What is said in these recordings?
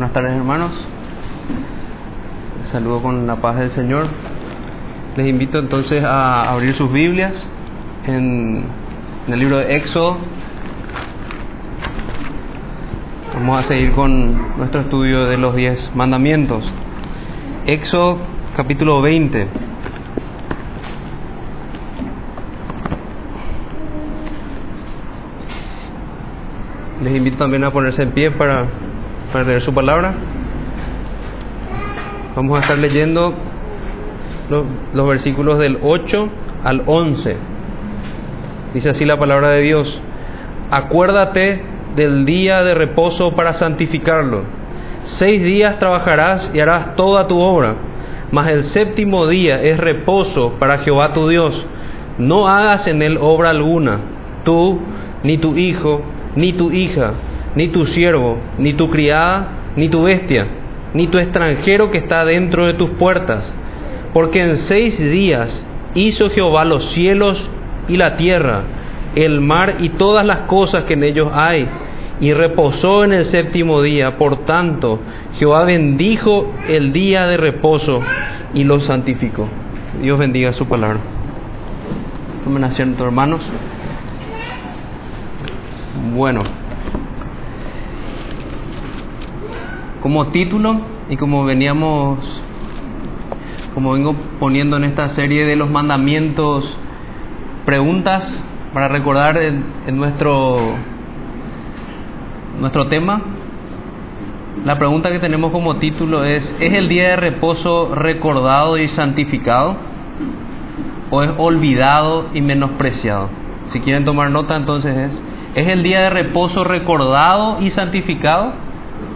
Buenas tardes hermanos. Les saludo con la paz del Señor. Les invito entonces a abrir sus Biblias en, en el libro de Éxodo. Vamos a seguir con nuestro estudio de los diez mandamientos. Éxodo capítulo 20. Les invito también a ponerse en pie para, para leer su palabra. Vamos a estar leyendo los, los versículos del 8 al 11. Dice así la palabra de Dios. Acuérdate del día de reposo para santificarlo. Seis días trabajarás y harás toda tu obra, mas el séptimo día es reposo para Jehová tu Dios. No hagas en él obra alguna, tú, ni tu hijo, ni tu hija, ni tu siervo, ni tu criada, ni tu bestia, ni tu extranjero que está dentro de tus puertas. Porque en seis días hizo Jehová los cielos y la tierra, el mar y todas las cosas que en ellos hay, y reposó en el séptimo día. Por tanto, Jehová bendijo el día de reposo y lo santificó. Dios bendiga su palabra. Tomen asiento, hermanos. Bueno, como título y como veníamos, como vengo poniendo en esta serie de los mandamientos, preguntas para recordar en, nuestro nuestro tema. La pregunta que tenemos como título es, ¿es el día de reposo recordado y santificado? ¿O es olvidado y menospreciado? Si quieren tomar nota, entonces es, ¿es el día de reposo recordado y santificado?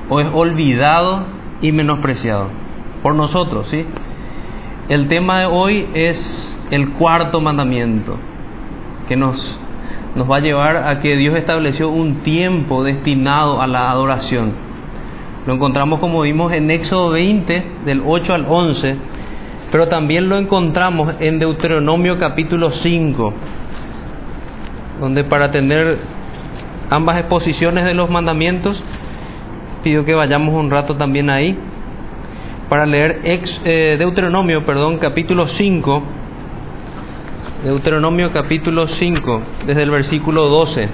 ¿O es olvidado y menospreciado? Por nosotros, ¿sí? El tema de hoy es el cuarto mandamiento, que nos nos va a llevar a que Dios estableció un tiempo destinado a la adoración. Lo encontramos como vimos en Éxodo 20, del 8 al 11, pero también lo encontramos en Deuteronomio capítulo 5, donde para tener ambas exposiciones de los mandamientos, pido que vayamos un rato también ahí, para leer eh, Deuteronomio, perdón, capítulo 5, Deuteronomio capítulo 5, desde el versículo 12.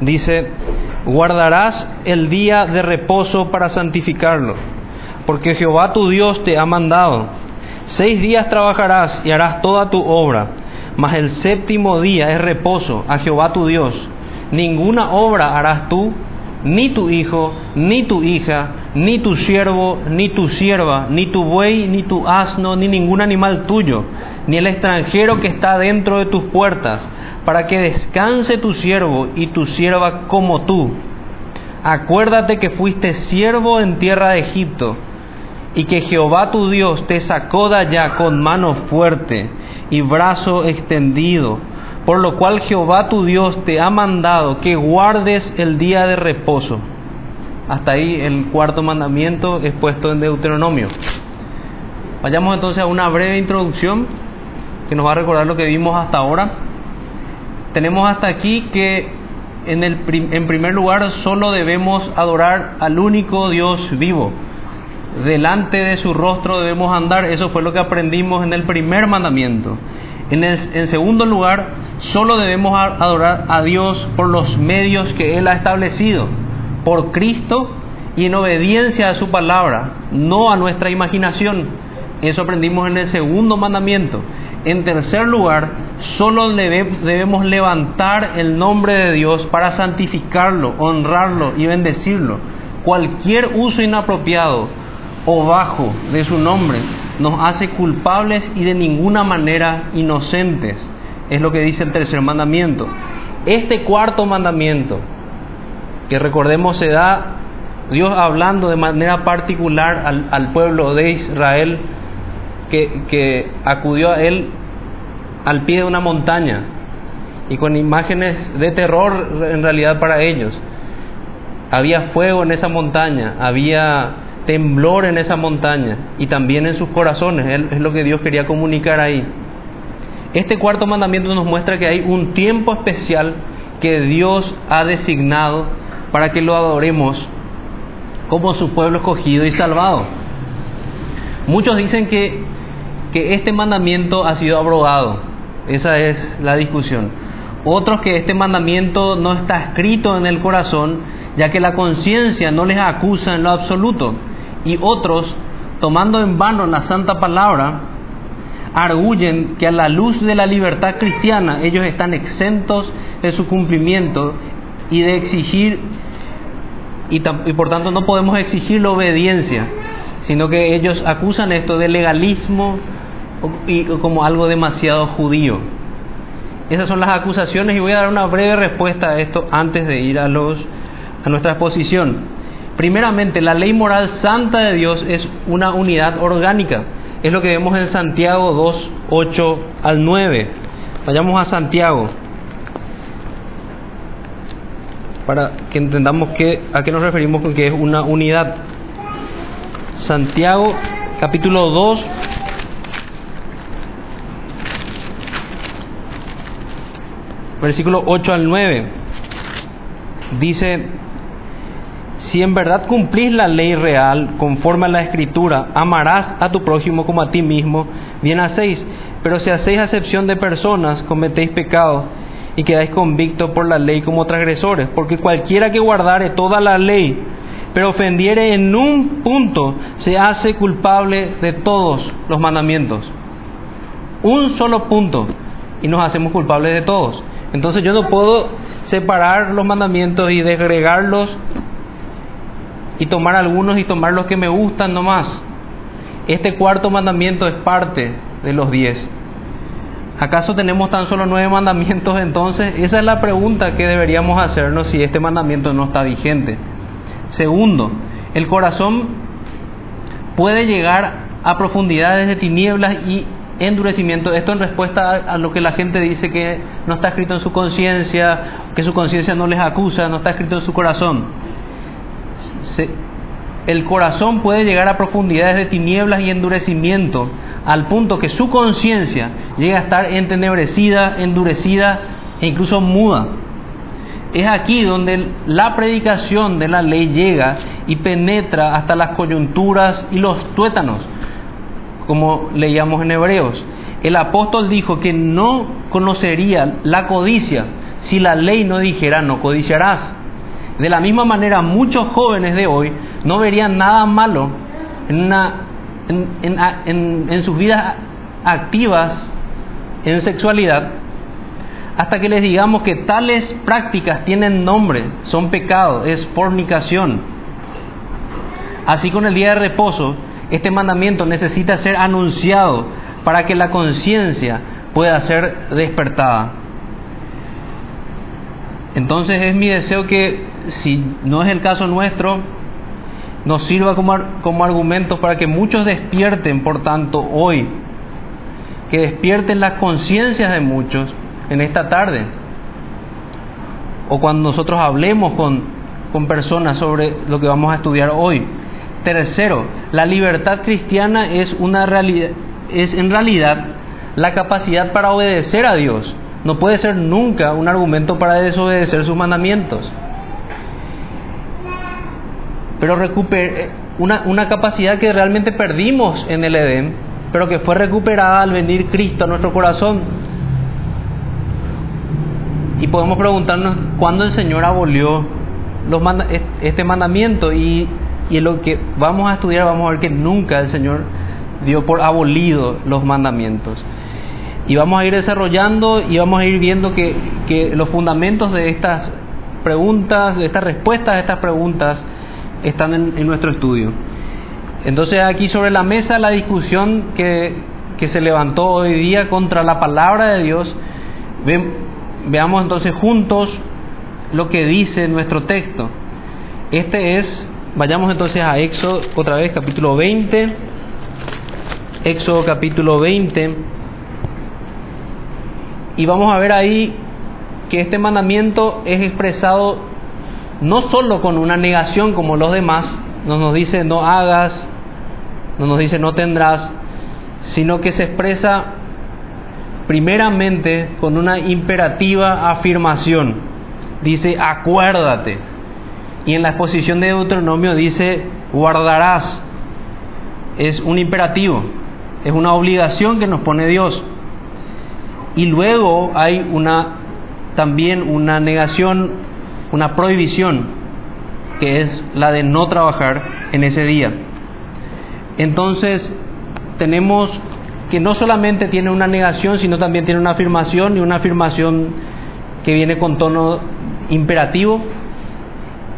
Dice, guardarás el día de reposo para santificarlo, porque Jehová tu Dios te ha mandado. Seis días trabajarás y harás toda tu obra, mas el séptimo día es reposo a Jehová tu Dios. Ninguna obra harás tú, ni tu hijo, ni tu hija, ni tu siervo, ni tu sierva, ni tu buey, ni tu asno, ni ningún animal tuyo, ni el extranjero que está dentro de tus puertas, para que descanse tu siervo y tu sierva como tú. Acuérdate que fuiste siervo en tierra de Egipto, y que Jehová tu Dios te sacó de allá con mano fuerte y brazo extendido, por lo cual Jehová tu Dios te ha mandado que guardes el día de reposo. Hasta ahí el cuarto mandamiento expuesto en Deuteronomio. Vayamos entonces a una breve introducción que nos va a recordar lo que vimos hasta ahora. Tenemos hasta aquí que en, el, en primer lugar solo debemos adorar al único Dios vivo. Delante de su rostro debemos andar. Eso fue lo que aprendimos en el primer mandamiento. En, segundo lugar, solo debemos adorar a Dios por los medios que Él ha establecido por Cristo y en obediencia a su palabra, no a nuestra imaginación. Eso aprendimos en el segundo mandamiento. En tercer lugar, solo debemos levantar el nombre de Dios para santificarlo, honrarlo y bendecirlo. Cualquier uso inapropiado o bajo de su nombre nos hace culpables y de ninguna manera inocentes. Es lo que dice el tercer mandamiento. Este cuarto mandamiento que recordemos se da Dios hablando de manera particular al, pueblo de Israel que, que, acudió a él al pie de una montaña y con imágenes de terror en realidad para ellos. Había fuego en esa montaña, había temblor en esa montaña y también en sus corazones, es lo que Dios quería comunicar ahí. Este cuarto mandamiento nos muestra que hay un tiempo especial que Dios ha designado para que lo adoremos como su pueblo escogido y salvado. Muchos dicen que, que este mandamiento ha sido abrogado. Esa es la discusión. Otros que este mandamiento no está escrito en el corazón, ya que la conciencia no les acusa en lo absoluto. Y otros, tomando en vano la santa palabra, arguyen que a la luz de la libertad cristiana ellos están exentos de su cumplimiento y de exigir, y, por tanto no podemos exigir la obediencia, sino que ellos acusan esto de legalismo y como algo demasiado judío. Esas son las acusaciones y voy a dar una breve respuesta a esto antes de ir a, los, a nuestra exposición. Primeramente, la ley moral santa de Dios es una unidad orgánica. Es lo que vemos en Santiago 2, 8 al 9. Vayamos a Santiago para que entendamos que, a qué nos referimos con que es una unidad. Santiago capítulo 2 versículo 8 al 9 dice si en verdad cumplís la ley real conforme a la escritura, amarás a tu prójimo como a ti mismo, bien hacéis. Pero si hacéis acepción de personas, cometéis pecado y quedáis convictos por la ley como transgresores. Porque cualquiera que guardare toda la ley, pero ofendiere en un punto, se hace culpable de todos los mandamientos. Un solo punto y nos hacemos culpables de todos. Entonces yo no puedo separar los mandamientos y desgregarlos y tomar algunos y tomar los que me gustan nomás. Este cuarto mandamiento es parte de los diez. ¿Acaso tenemos tan solo nueve mandamientos entonces? Esa es la pregunta que deberíamos hacernos si este mandamiento no está vigente. Segundo, el corazón puede llegar a profundidades de tinieblas y endurecimiento. Esto en respuesta a, lo que la gente dice que no está escrito en su conciencia, que su conciencia no les acusa, no está escrito en su corazón el corazón puede llegar a profundidades de tinieblas y endurecimiento, al punto que su conciencia llega a estar entenebrecida, endurecida e incluso muda. Es aquí donde la predicación de la ley llega y penetra hasta las coyunturas y los tuétanos, como leíamos en Hebreos. El apóstol dijo que no conocería la codicia si la ley no dijera no codiciarás. De la misma manera, muchos jóvenes de hoy no verían nada malo en, sus vidas activas en sexualidad hasta que les digamos que tales prácticas tienen nombre, son pecados, es fornicación. Así con el día de reposo, este mandamiento necesita ser anunciado para que la conciencia pueda ser despertada. Entonces es mi deseo que si no es el caso nuestro, nos sirva como, como argumento para que muchos despierten, por tanto, hoy, que despierten las conciencias de muchos en esta tarde, o cuando nosotros hablemos con, con personas sobre lo que vamos a estudiar hoy. Tercero, la libertad cristiana es, una realidad, es en realidad la capacidad para obedecer a Dios. No puede ser nunca un argumento para desobedecer sus mandamientos pero recuper una, una capacidad que realmente perdimos en el Edén, pero que fue recuperada al venir Cristo a nuestro corazón. Y podemos preguntarnos cuándo el Señor abolió los este mandamiento y, y lo que vamos a estudiar vamos a ver que nunca el Señor dio por abolido los mandamientos. Y vamos a ir desarrollando y vamos a ir viendo que, que los fundamentos de estas preguntas, de estas respuestas a estas preguntas, están en, nuestro estudio. Entonces aquí sobre la mesa la discusión que, que se levantó hoy día contra la palabra de Dios. veamos entonces juntos lo que dice nuestro texto. Este es, vayamos entonces a Éxodo otra vez, capítulo 20. Éxodo capítulo 20. Y vamos a ver ahí que este mandamiento es expresado no solo con una negación como los demás, no nos dice no hagas, no nos dice no tendrás, sino que se expresa primeramente con una imperativa afirmación. dice acuérdate. Y en la exposición de Deuteronomio dice guardarás. Es un imperativo, es una obligación que nos pone Dios. Y luego hay una también una negación, una prohibición, que es la de no trabajar en ese día. Entonces, tenemos que no solamente tiene una negación, sino también tiene una afirmación y una afirmación que viene con tono imperativo.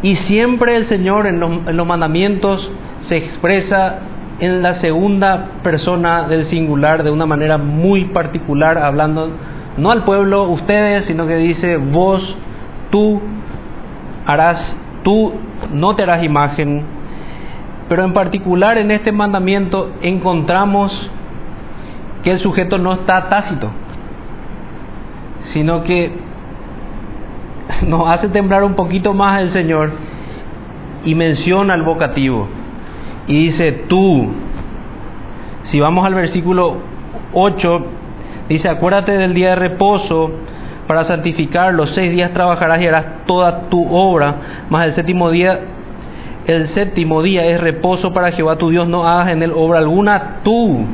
Y siempre el Señor en los, mandamientos se expresa en la segunda persona del singular de una manera muy particular, hablando no al pueblo, ustedes, sino que dice vos, tú harás, tú no te harás imagen. Pero en particular en este mandamiento encontramos que el sujeto no está tácito, sino que nos hace temblar un poquito más el Señor y menciona el vocativo y dice tú. Si vamos al versículo 8, dice, acuérdate del día de reposo para santificar, los seis días trabajarás y harás toda tu obra, más el séptimo día, el séptimo día es reposo para Jehová tu Dios, no hagas en él obra alguna tú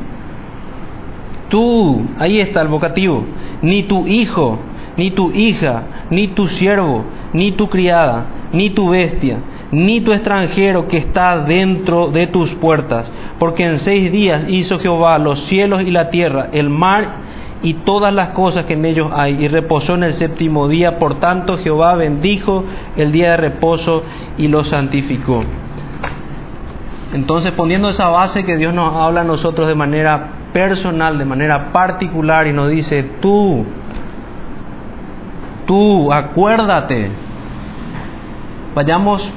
Tú, ahí está el vocativo, ni tu hijo, ni tu hija, ni tu siervo, ni tu criada, ni tu bestia, ni tu extranjero que está dentro de tus puertas, porque en seis días hizo Jehová los cielos y la tierra, el mar y todas las cosas que en ellos hay, y reposó en el séptimo día, por tanto Jehová bendijo el día de reposo y lo santificó. Entonces, poniendo esa base que Dios nos habla a nosotros de manera personal, de manera particular, y nos dice, tú, tú, acuérdate. Vayamos,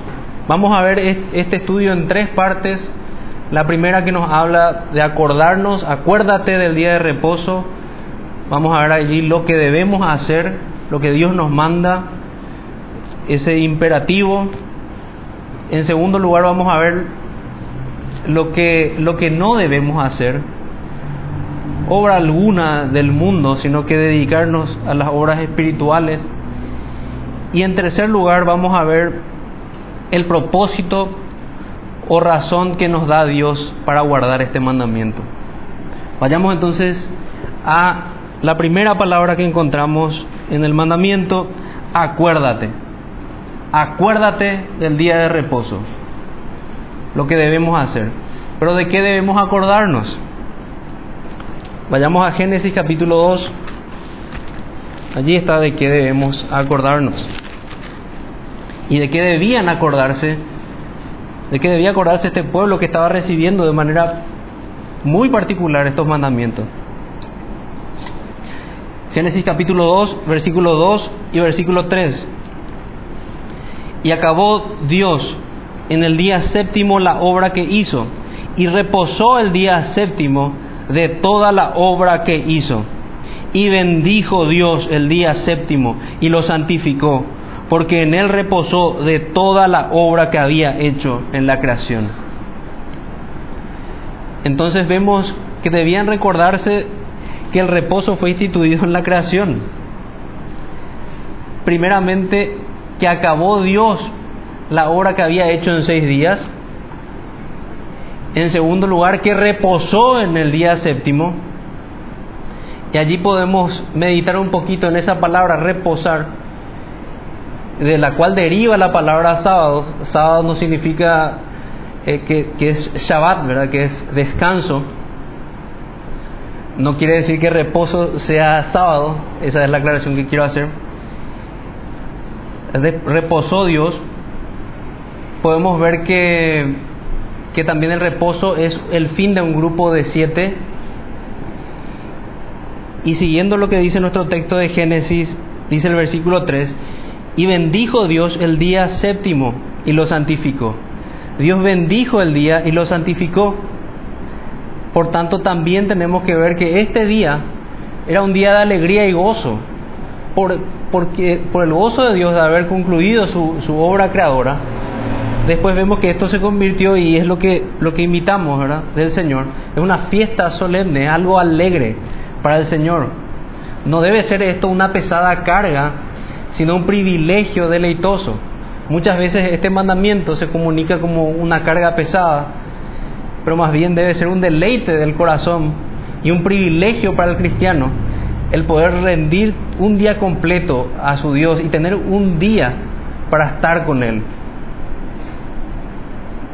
vamos a ver este estudio en tres partes. La primera que nos habla de acordarnos, acuérdate del día de reposo. Vamos a ver allí lo que debemos hacer, lo que Dios nos manda, ese imperativo. En segundo lugar vamos a ver lo que, lo que no debemos hacer, obra alguna del mundo, sino que dedicarnos a las obras espirituales. Y en tercer lugar vamos a ver el propósito o razón que nos da Dios para guardar este mandamiento. Vayamos entonces a la primera palabra que encontramos en el mandamiento, acuérdate. Acuérdate del día de reposo lo que debemos hacer. Pero ¿de qué debemos acordarnos? Vayamos a Génesis capítulo 2. Allí está de qué debemos acordarnos. Y de qué debían acordarse. De qué debía acordarse este pueblo que estaba recibiendo de manera muy particular estos mandamientos. Génesis capítulo 2, versículo 2 y versículo 3. Y acabó Dios en el día séptimo la obra que hizo y reposó el día séptimo de toda la obra que hizo. Y bendijo Dios el día séptimo y lo santificó, porque en él reposó de toda la obra que había hecho en la creación. Entonces vemos que debían recordarse que el reposo fue instituido en la creación. Primeramente, que acabó Dios la obra que había hecho en seis días. En segundo lugar, que reposó en el día séptimo. Y allí podemos meditar un poquito en esa palabra reposar, de la cual deriva la palabra sábado. Sábado no significa eh, que, que, es Shabbat, ¿verdad? Que es descanso. No quiere decir que reposo sea sábado. Esa es la aclaración que quiero hacer. Reposó Dios podemos ver que, que también el reposo es el fin de un grupo de siete. Y siguiendo lo que dice nuestro texto de Génesis, dice el versículo 3, y bendijo Dios el día séptimo y lo santificó. Dios bendijo el día y lo santificó. Por tanto, también tenemos que ver que este día era un día de alegría y gozo, por, el gozo de Dios de haber concluido su, obra creadora después vemos que esto se convirtió y es lo que, lo que ¿verdad? Del Señor. Es una fiesta solemne, algo alegre para el Señor. No debe ser esto una pesada carga, sino un privilegio deleitoso. Muchas veces este mandamiento se comunica como una carga pesada, pero más bien debe ser un deleite del corazón y un privilegio para el cristiano el poder rendir un día completo a su Dios y tener un día para estar con Él.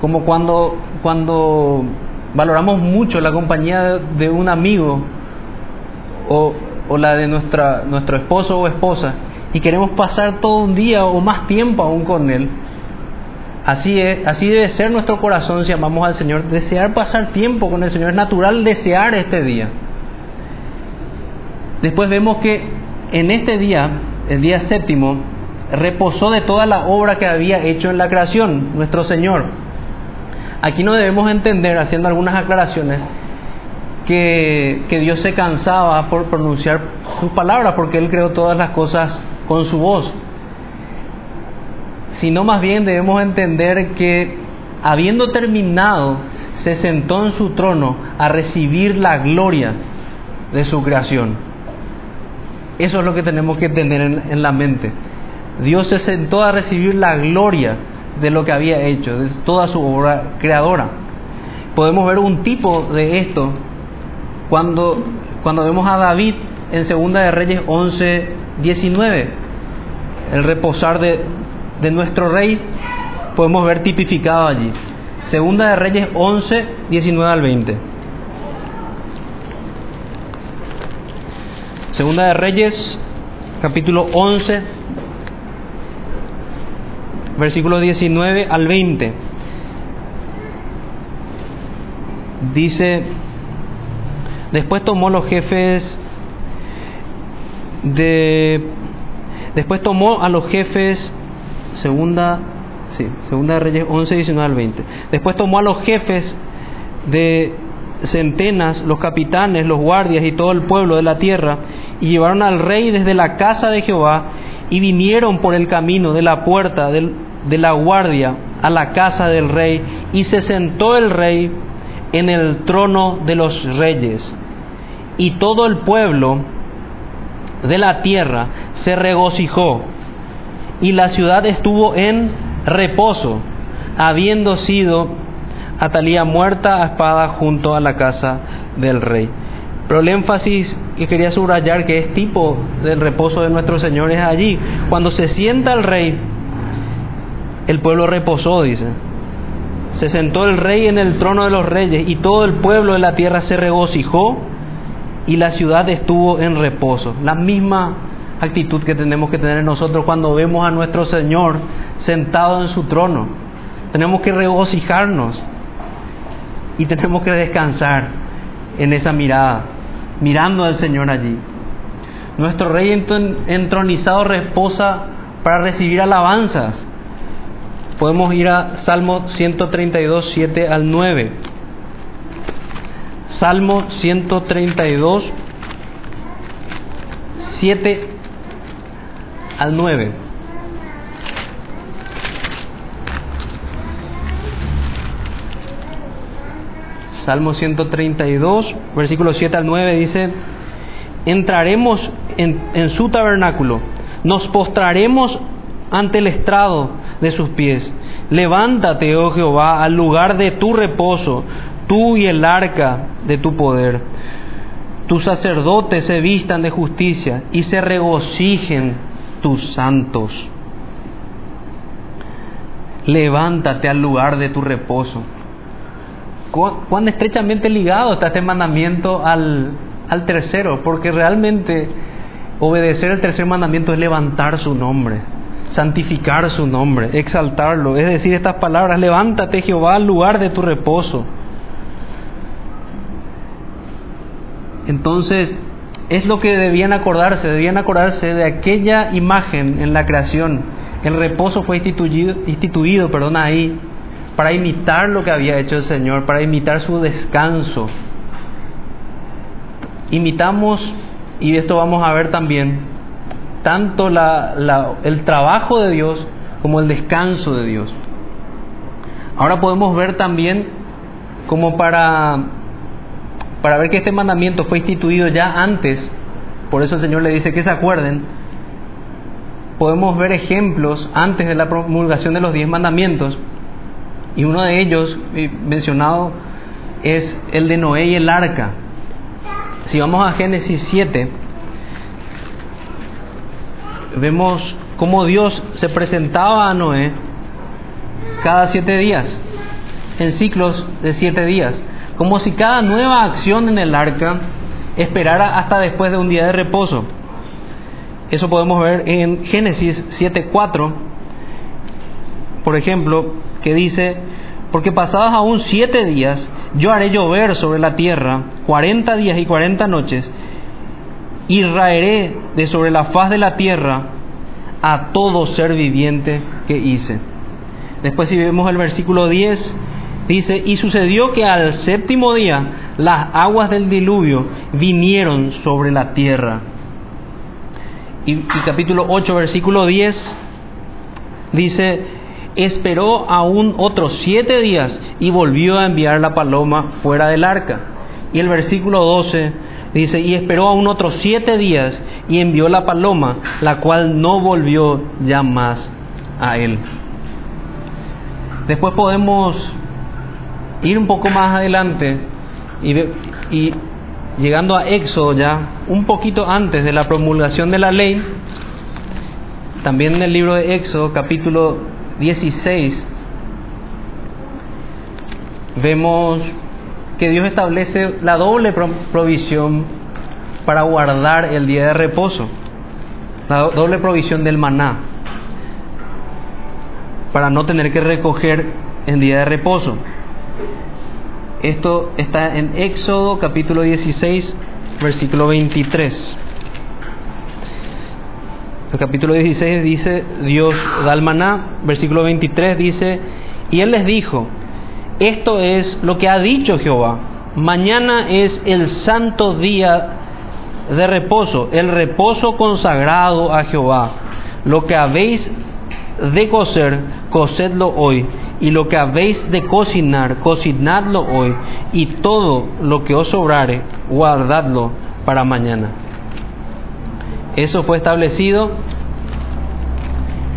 Como cuando, cuando valoramos mucho la compañía de un amigo o, o la de nuestra, nuestro esposo o esposa y queremos pasar todo un día o más tiempo aún con Él. Así, es, así debe ser nuestro corazón si amamos al Señor, desear pasar tiempo con el Señor, es natural desear este día. Después vemos que en este día, el día séptimo, reposó de toda la obra que había hecho en la creación, nuestro Señor. Aquí no debemos entender, haciendo algunas aclaraciones, que, que Dios se cansaba por pronunciar sus palabras, porque Él creó todas las cosas con su voz, sino más bien debemos entender que habiendo terminado, se sentó en su trono a recibir la gloria de su creación. Eso es lo que tenemos que tener en, en, la mente. Dios se sentó a recibir la gloria de lo que había hecho, de toda su obra creadora. Podemos ver un tipo de esto cuando, cuando vemos a David en Segunda de Reyes 11, 19. El reposar de, de nuestro rey podemos ver tipificado allí. Segunda de Reyes 11, 19 al 20. Segunda de Reyes, capítulo 11, versículos 19 al 20. Dice, después tomó los jefes de después tomó a los jefes segunda sí, segunda de Reyes 11 19 al 20. Después tomó a los jefes de centenas, los capitanes, los guardias y todo el pueblo de la tierra y llevaron al rey desde la casa de Jehová y vinieron por el camino de la puerta del, de la guardia a la casa del rey y se sentó el rey en el trono de los reyes y todo el pueblo de la tierra se regocijó y la ciudad estuvo en reposo, habiendo sido Atalía muerta a espada junto a la casa del rey. Pero el énfasis que quería subrayar que es tipo del reposo de nuestro Señor es allí. Cuando se sienta el rey, el pueblo reposó, dice. Se sentó el rey en el trono de los reyes y todo el pueblo de la tierra se regocijó y la ciudad estuvo en reposo. La misma actitud que tenemos que tener nosotros cuando vemos a nuestro Señor sentado en su trono. Tenemos que regocijarnos y tenemos que descansar en esa mirada, mirando al Señor allí. Nuestro Rey entronizado reposa para recibir alabanzas. Podemos ir a Salmo 132, 7 al 9. Salmo 132, 7 al 9. Salmo 132, versículo 7 al 9 dice, entraremos en, en, su tabernáculo, nos postraremos ante el estrado de sus pies. Levántate, oh Jehová, al lugar de tu reposo, tú y el arca de tu poder. Tus sacerdotes se vistan de justicia y se regocijen tus santos. Levántate al lugar de tu reposo. Cuán estrechamente ligado está este mandamiento al, al tercero, porque realmente obedecer el tercer mandamiento es levantar su nombre, santificar su nombre, exaltarlo. Es decir, estas palabras, levántate Jehová al lugar de tu reposo. Entonces, es lo que debían acordarse, debían acordarse de aquella imagen en la creación. El reposo fue instituido, instituido perdón, ahí para imitar lo que había hecho el Señor, para imitar su descanso. Imitamos, y esto vamos a ver también, tanto la, el trabajo de Dios como el descanso de Dios. Ahora podemos ver también como para para ver que este mandamiento fue instituido ya antes, por eso el Señor le dice que se acuerden, podemos ver ejemplos antes de la promulgación de los diez mandamientos. Y uno de ellos eh, mencionado es el de Noé y el arca. Si vamos a Génesis 7, vemos cómo Dios se presentaba a Noé cada siete días, en ciclos de siete días, como si cada nueva acción en el arca esperara hasta después de un día de reposo. Eso podemos ver en Génesis 7.4, por ejemplo, que dice, porque pasados aún siete días, yo haré llover sobre la tierra cuarenta días y cuarenta noches, y raeré de sobre la faz de la tierra a todo ser viviente que hice. Después si vemos el versículo 10, dice, y sucedió que al séptimo día las aguas del diluvio vinieron sobre la tierra y, capítulo 8, versículo 10, dice, esperó aún otros siete días y volvió a enviar la paloma fuera del arca. Y el versículo 12 dice, y esperó aún otros siete días y envió la paloma, la cual no volvió ya más a él. Después podemos ir un poco más adelante y, y llegando a Éxodo ya, un poquito antes de la promulgación de la ley, también en el libro de Éxodo, capítulo 16, vemos que Dios establece la doble provisión para guardar el día de reposo, la doble provisión del maná, para no tener que recoger en día de reposo. Esto está en Éxodo capítulo 16, versículo 23. El capítulo 16 dice, Dios da el maná, versículo 23 dice, y él les dijo, esto es lo que ha dicho Jehová, mañana es el santo día de reposo, el reposo consagrado a Jehová. Lo que habéis de coser, cosedlo hoy y lo que habéis de cocinar, cocinadlo hoy, y todo lo que os sobrare, guardadlo para mañana. Eso fue establecido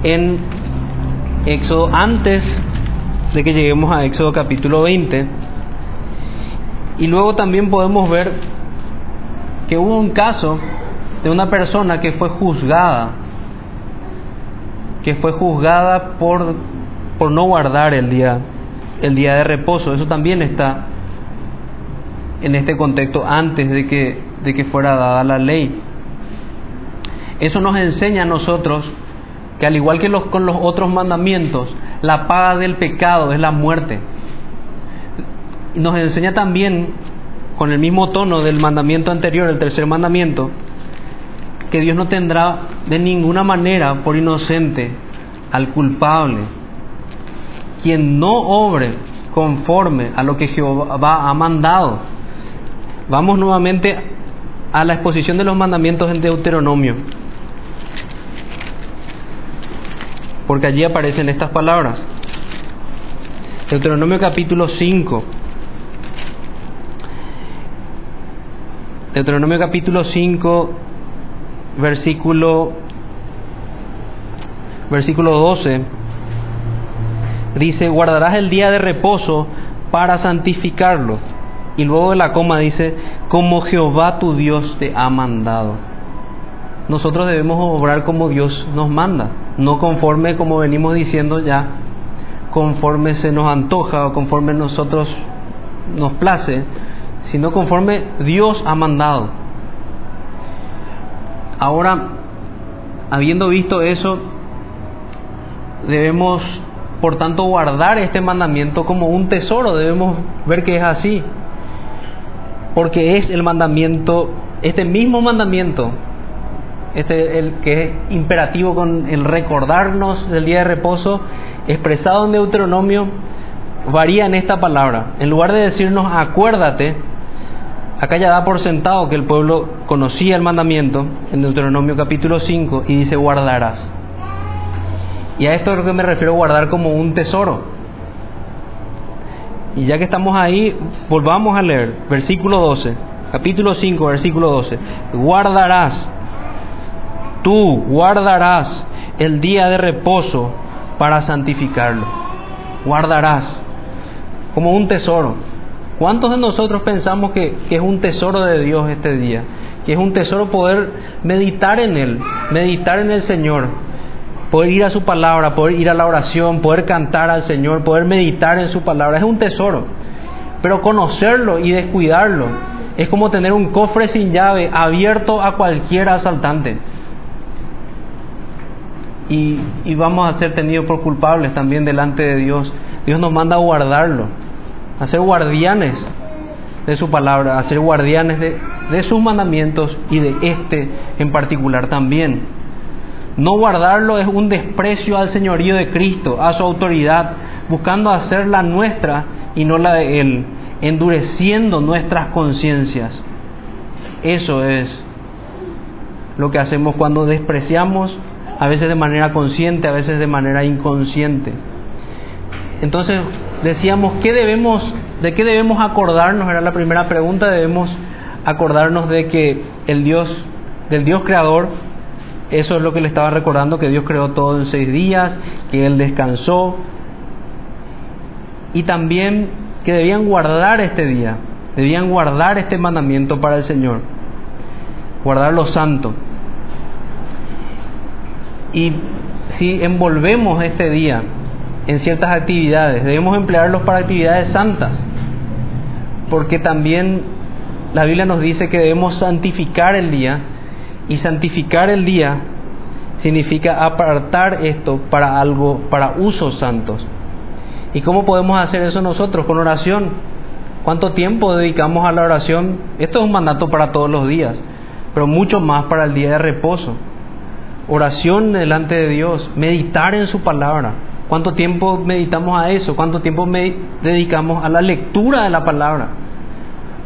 en Éxodo antes de que lleguemos a Éxodo capítulo 20. Y luego también podemos ver que hubo un caso de una persona que fue juzgada, que fue juzgada por por no guardar el día, el día de reposo. Eso también está en este contexto antes de que, de que fuera dada la ley. Eso nos enseña a nosotros que al igual que los, con los otros mandamientos, la paga del pecado es la muerte. Nos enseña también, con el mismo tono del mandamiento anterior, el tercer mandamiento, que Dios no tendrá de ninguna manera por inocente al culpable quien no obre conforme a lo que Jehová ha mandado. Vamos nuevamente a la exposición de los mandamientos en Deuteronomio, porque allí aparecen estas palabras. Deuteronomio capítulo 5. Deuteronomio capítulo 5, versículo, versículo 12 dice, guardarás el día de reposo para santificarlo. Y luego de la coma dice, como Jehová tu Dios te ha mandado. Nosotros debemos obrar como Dios nos manda, no conforme como venimos diciendo ya, conforme se nos antoja o conforme nosotros nos place, sino conforme Dios ha mandado. Ahora, habiendo visto eso, debemos por tanto, guardar este mandamiento como un tesoro, debemos ver que es así. Porque es el mandamiento, este mismo mandamiento, este el que es imperativo con el recordarnos del día de reposo, expresado en Deuteronomio, varía en esta palabra. En lugar de decirnos acuérdate, acá ya da por sentado que el pueblo conocía el mandamiento en Deuteronomio capítulo 5 y dice guardarás. Y a esto es lo que me refiero guardar como un tesoro. Y ya que estamos ahí, volvamos a leer versículo 12, capítulo 5, versículo 12. Guardarás tú guardarás el día de reposo para santificarlo. Guardarás como un tesoro. ¿Cuántos de nosotros pensamos que, que, es un tesoro de Dios este día? Que es un tesoro poder meditar en Él, meditar en el Señor, poder ir a su palabra, poder ir a la oración, poder cantar al Señor, poder meditar en su palabra. Es un tesoro. Pero conocerlo y descuidarlo es como tener un cofre sin llave abierto a cualquier asaltante. Y, y vamos a ser tenidos por culpables también delante de Dios. Dios nos manda a guardarlo, a ser guardianes de su palabra, a ser guardianes de, de sus mandamientos y de este en particular también. No guardarlo es un desprecio al señorío de Cristo, a su autoridad, buscando hacer la nuestra y no la de Él, endureciendo nuestras conciencias. Eso es lo que hacemos cuando despreciamos, a veces de manera consciente, a veces de manera inconsciente. Entonces decíamos, ¿qué debemos, ¿de qué debemos acordarnos? Era la primera pregunta, debemos acordarnos de que el Dios, del Dios creador, eso es lo que le estaba recordando, que Dios creó todo en seis días, que Él descansó. Y también que debían guardar este día, debían guardar este mandamiento para el Señor, guardar lo santo. Y si envolvemos este día en ciertas actividades, debemos emplearlos para actividades santas, porque también la Biblia nos dice que debemos santificar el día y santificar el día significa apartar esto para algo, para usos santos. ¿Y cómo podemos hacer eso nosotros? Con oración. ¿Cuánto tiempo dedicamos a la oración? Esto es un mandato para todos los días, pero mucho más para el día de reposo. Oración delante de Dios, meditar en su palabra. ¿Cuánto tiempo meditamos a eso? ¿Cuánto tiempo dedicamos a la lectura de la palabra?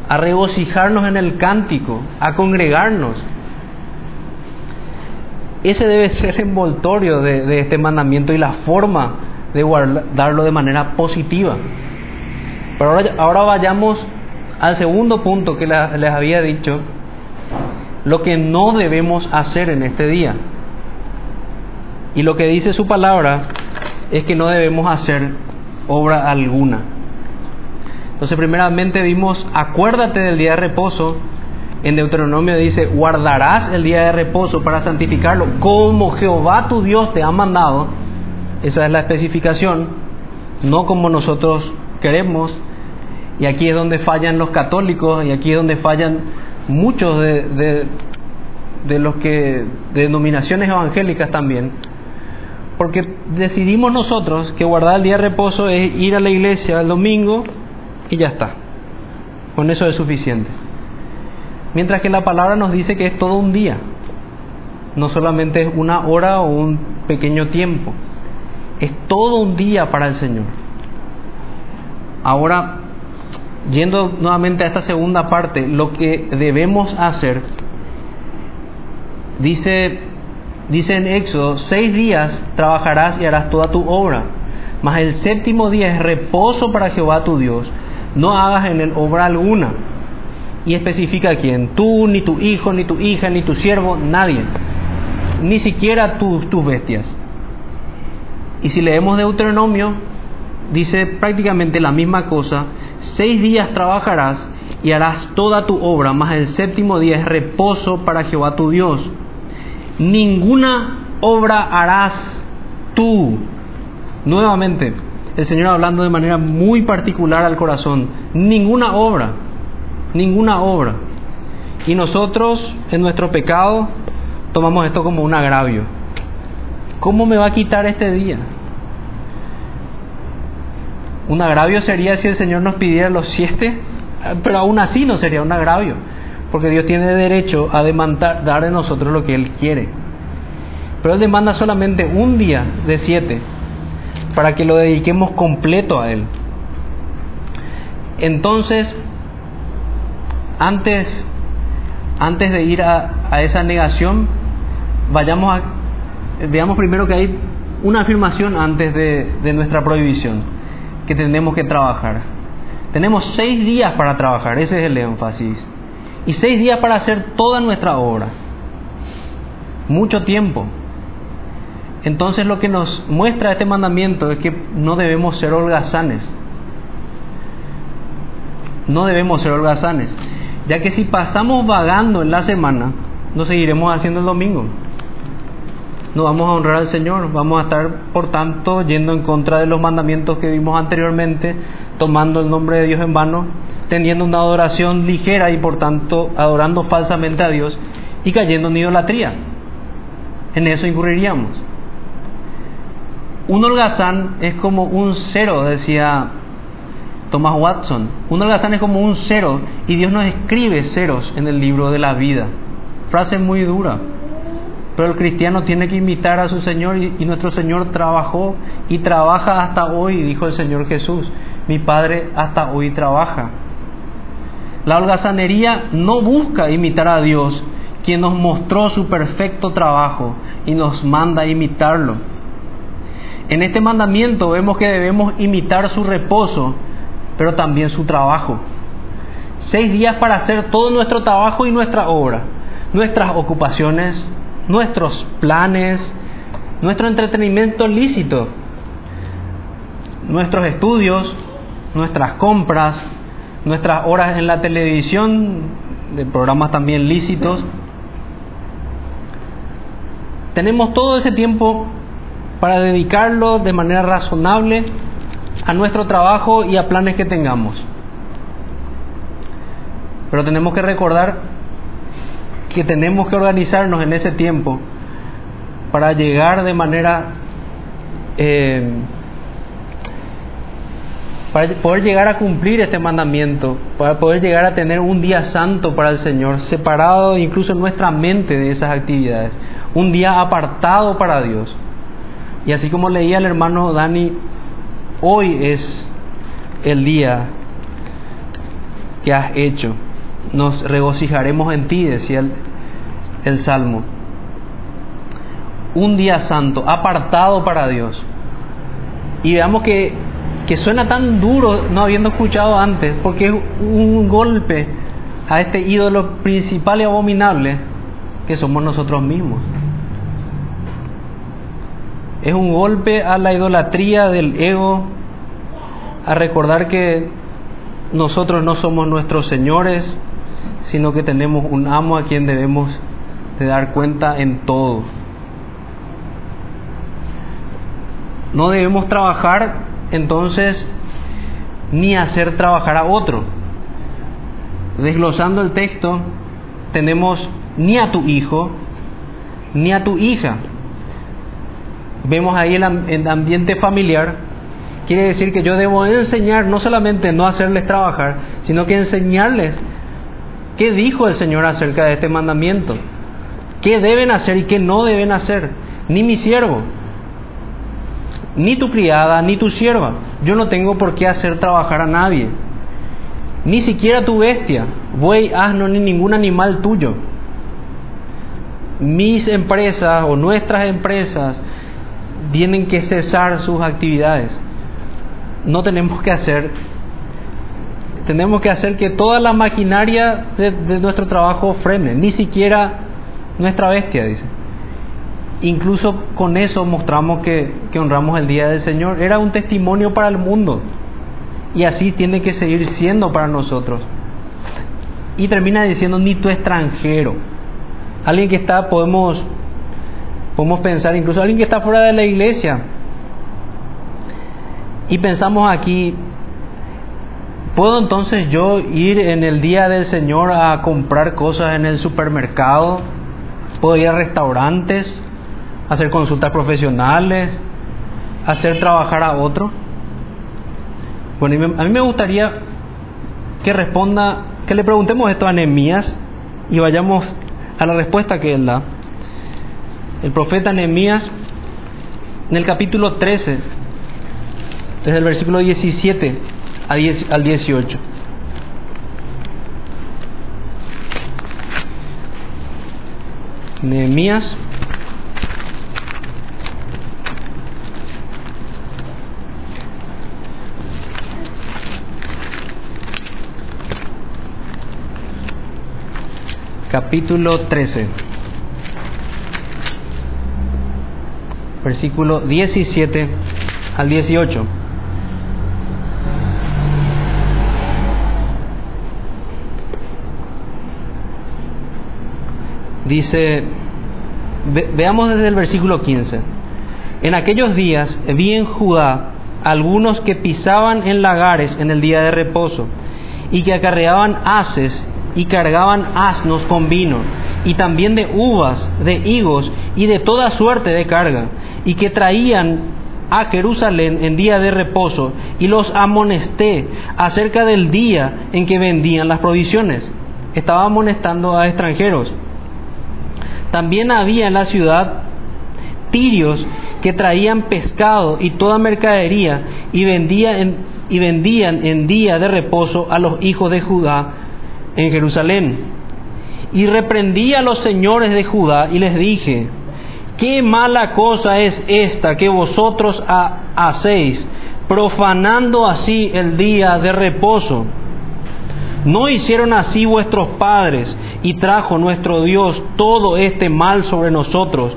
A regocijarnos en el cántico, a congregarnos. Ese debe ser el envoltorio de, este mandamiento y la forma de guardarlo de manera positiva. Pero ahora, ahora vayamos al segundo punto que les había dicho, lo que no debemos hacer en este día. Y lo que dice su palabra es que no debemos hacer obra alguna. Entonces, primeramente vimos, acuérdate del día de reposo. En Deuteronomio dice, guardarás el día de reposo para santificarlo, como Jehová tu Dios te ha mandado. Esa es la especificación, no como nosotros queremos. Y aquí es donde fallan los católicos y aquí es donde fallan muchos de, los que, de denominaciones evangélicas también. Porque decidimos nosotros que guardar el día de reposo es ir a la iglesia el domingo y ya está. Con eso es suficiente. Mientras que la palabra nos dice que es todo un día, no solamente es una hora o un pequeño tiempo, es todo un día para el Señor. Ahora, yendo nuevamente a esta segunda parte, lo que debemos hacer, dice, dice en Éxodo, seis días trabajarás y harás toda tu obra, mas el séptimo día es reposo para Jehová tu Dios, no hagas en él obra alguna y especifica quién, tú, ni tu hijo, ni tu hija, ni tu siervo, nadie, ni siquiera tus, tus bestias. Y si leemos Deuteronomio, dice prácticamente la misma cosa, seis días trabajarás y harás toda tu obra, mas el séptimo día es reposo para Jehová tu Dios. Ninguna obra harás tú. Nuevamente, el Señor hablando de manera muy particular al corazón, ninguna obra ninguna obra. Y nosotros, en nuestro pecado, tomamos esto como un agravio. ¿Cómo me va a quitar este día? Un agravio sería si el Señor nos pidiera los siete, pero aún así no sería un agravio, porque Dios tiene derecho a demandar dar de nosotros lo que Él quiere. Pero Él demanda solamente un día de siete para que lo dediquemos completo a Él. Entonces, antes, antes de ir a, esa negación, vayamos a, veamos primero que hay una afirmación antes de nuestra prohibición, que tenemos que trabajar. Tenemos seis días para trabajar, ese es el énfasis, y seis días para hacer toda nuestra obra. mucho tiempo. Entonces lo que nos muestra este mandamiento es que no debemos ser holgazanes. No debemos ser holgazanes, ya que si pasamos vagando en la semana, no seguiremos haciendo el domingo. No vamos a honrar al Señor, vamos a estar, por tanto, yendo en contra de los mandamientos que vimos anteriormente, tomando el nombre de Dios en vano, teniendo una adoración ligera y, por tanto, adorando falsamente a Dios y cayendo en idolatría. En eso incurriríamos. Un holgazán es como un cero, decía Thomas Watson. Un holgazán es como un cero y Dios nos escribe ceros en el libro de la vida. Frase muy dura. Pero el cristiano tiene que imitar a su Señor y, y, nuestro Señor trabajó y trabaja hasta hoy, dijo el Señor Jesús. Mi Padre hasta hoy trabaja. La holgazanería no busca imitar a Dios, quien nos mostró su perfecto trabajo y nos manda a imitarlo. En este mandamiento vemos que debemos imitar su reposo, pero también su trabajo. Seis días para hacer todo nuestro trabajo y nuestra obra, nuestras ocupaciones, nuestros planes, nuestro entretenimiento lícito, nuestros estudios, nuestras compras, nuestras horas en la televisión, de programas también lícitos. Tenemos todo ese tiempo para dedicarlo de manera razonable a nuestro trabajo y a planes que tengamos. Pero tenemos que recordar que tenemos que organizarnos en ese tiempo para llegar de manera eh, para poder llegar a cumplir este mandamiento, para poder llegar a tener un día santo para el Señor, separado incluso nuestra mente de esas actividades, un día apartado para Dios. Y así como leía el hermano Dani, hoy es el día que has hecho. Nos regocijaremos en ti, decía el, el Salmo. Un día santo, apartado para Dios. Y veamos que que suena tan duro no habiendo escuchado antes, porque es un golpe a este ídolo principal y abominable que somos nosotros mismos. Es un golpe a la idolatría del ego, a recordar que nosotros no somos nuestros señores, sino que tenemos un amo a quien debemos de dar cuenta en todo. No debemos trabajar entonces ni hacer trabajar a otro. Desglosando el texto, tenemos ni a tu hijo, ni a tu hija. Vemos ahí el, ambiente familiar. Quiere decir que yo debo enseñar, no solamente no hacerles trabajar, sino que enseñarles qué dijo el Señor acerca de este mandamiento, qué deben hacer y qué no deben hacer. Ni mi siervo, ni tu criada, ni tu sierva. Yo no tengo por qué hacer trabajar a nadie. Ni siquiera tu bestia, buey, asno, ni ningún animal tuyo. Mis empresas o nuestras empresas tienen que cesar sus actividades. No tenemos que hacer, tenemos que hacer que toda la maquinaria de, nuestro trabajo frene, ni siquiera nuestra bestia, dice. Incluso con eso mostramos que, honramos el Día del Señor. Era un testimonio para el mundo. Y así tiene que seguir siendo para nosotros. Y termina diciendo, ni tu extranjero. Alguien que está, podemos, podemos pensar, incluso alguien que está fuera de la iglesia. Y pensamos aquí, ¿puedo entonces yo ir en el día del Señor a comprar cosas en el supermercado? ¿Puedo ir a restaurantes? hacer consultas profesionales, hacer trabajar a otro. Bueno, a mí me gustaría que responda, que le preguntemos esto a Nehemías y vayamos a la respuesta que él da. El profeta Nehemías, en el capítulo 13, desde el versículo 17 al 18. Nehemías capítulo 13. versículo 17 al 18. Dice, veamos desde el versículo 15. En aquellos días vi en Judá algunos que pisaban en lagares en el día de reposo y que acarreaban haces y cargaban asnos con vino y también de uvas, de higos y de toda suerte de carga y que traían a Jerusalén en día de reposo y los amonesté acerca del día en que vendían las provisiones. Estaba amonestando a extranjeros. También había en la ciudad tirios que traían pescado y toda mercadería y, vendían y vendían en día de reposo a los hijos de Judá en Jerusalén. Y reprendí a los señores de Judá y les dije, qué mala cosa es esta que vosotros hacéis, profanando así el día de reposo. ¿No hicieron así vuestros padres y trajo nuestro Dios todo este mal sobre nosotros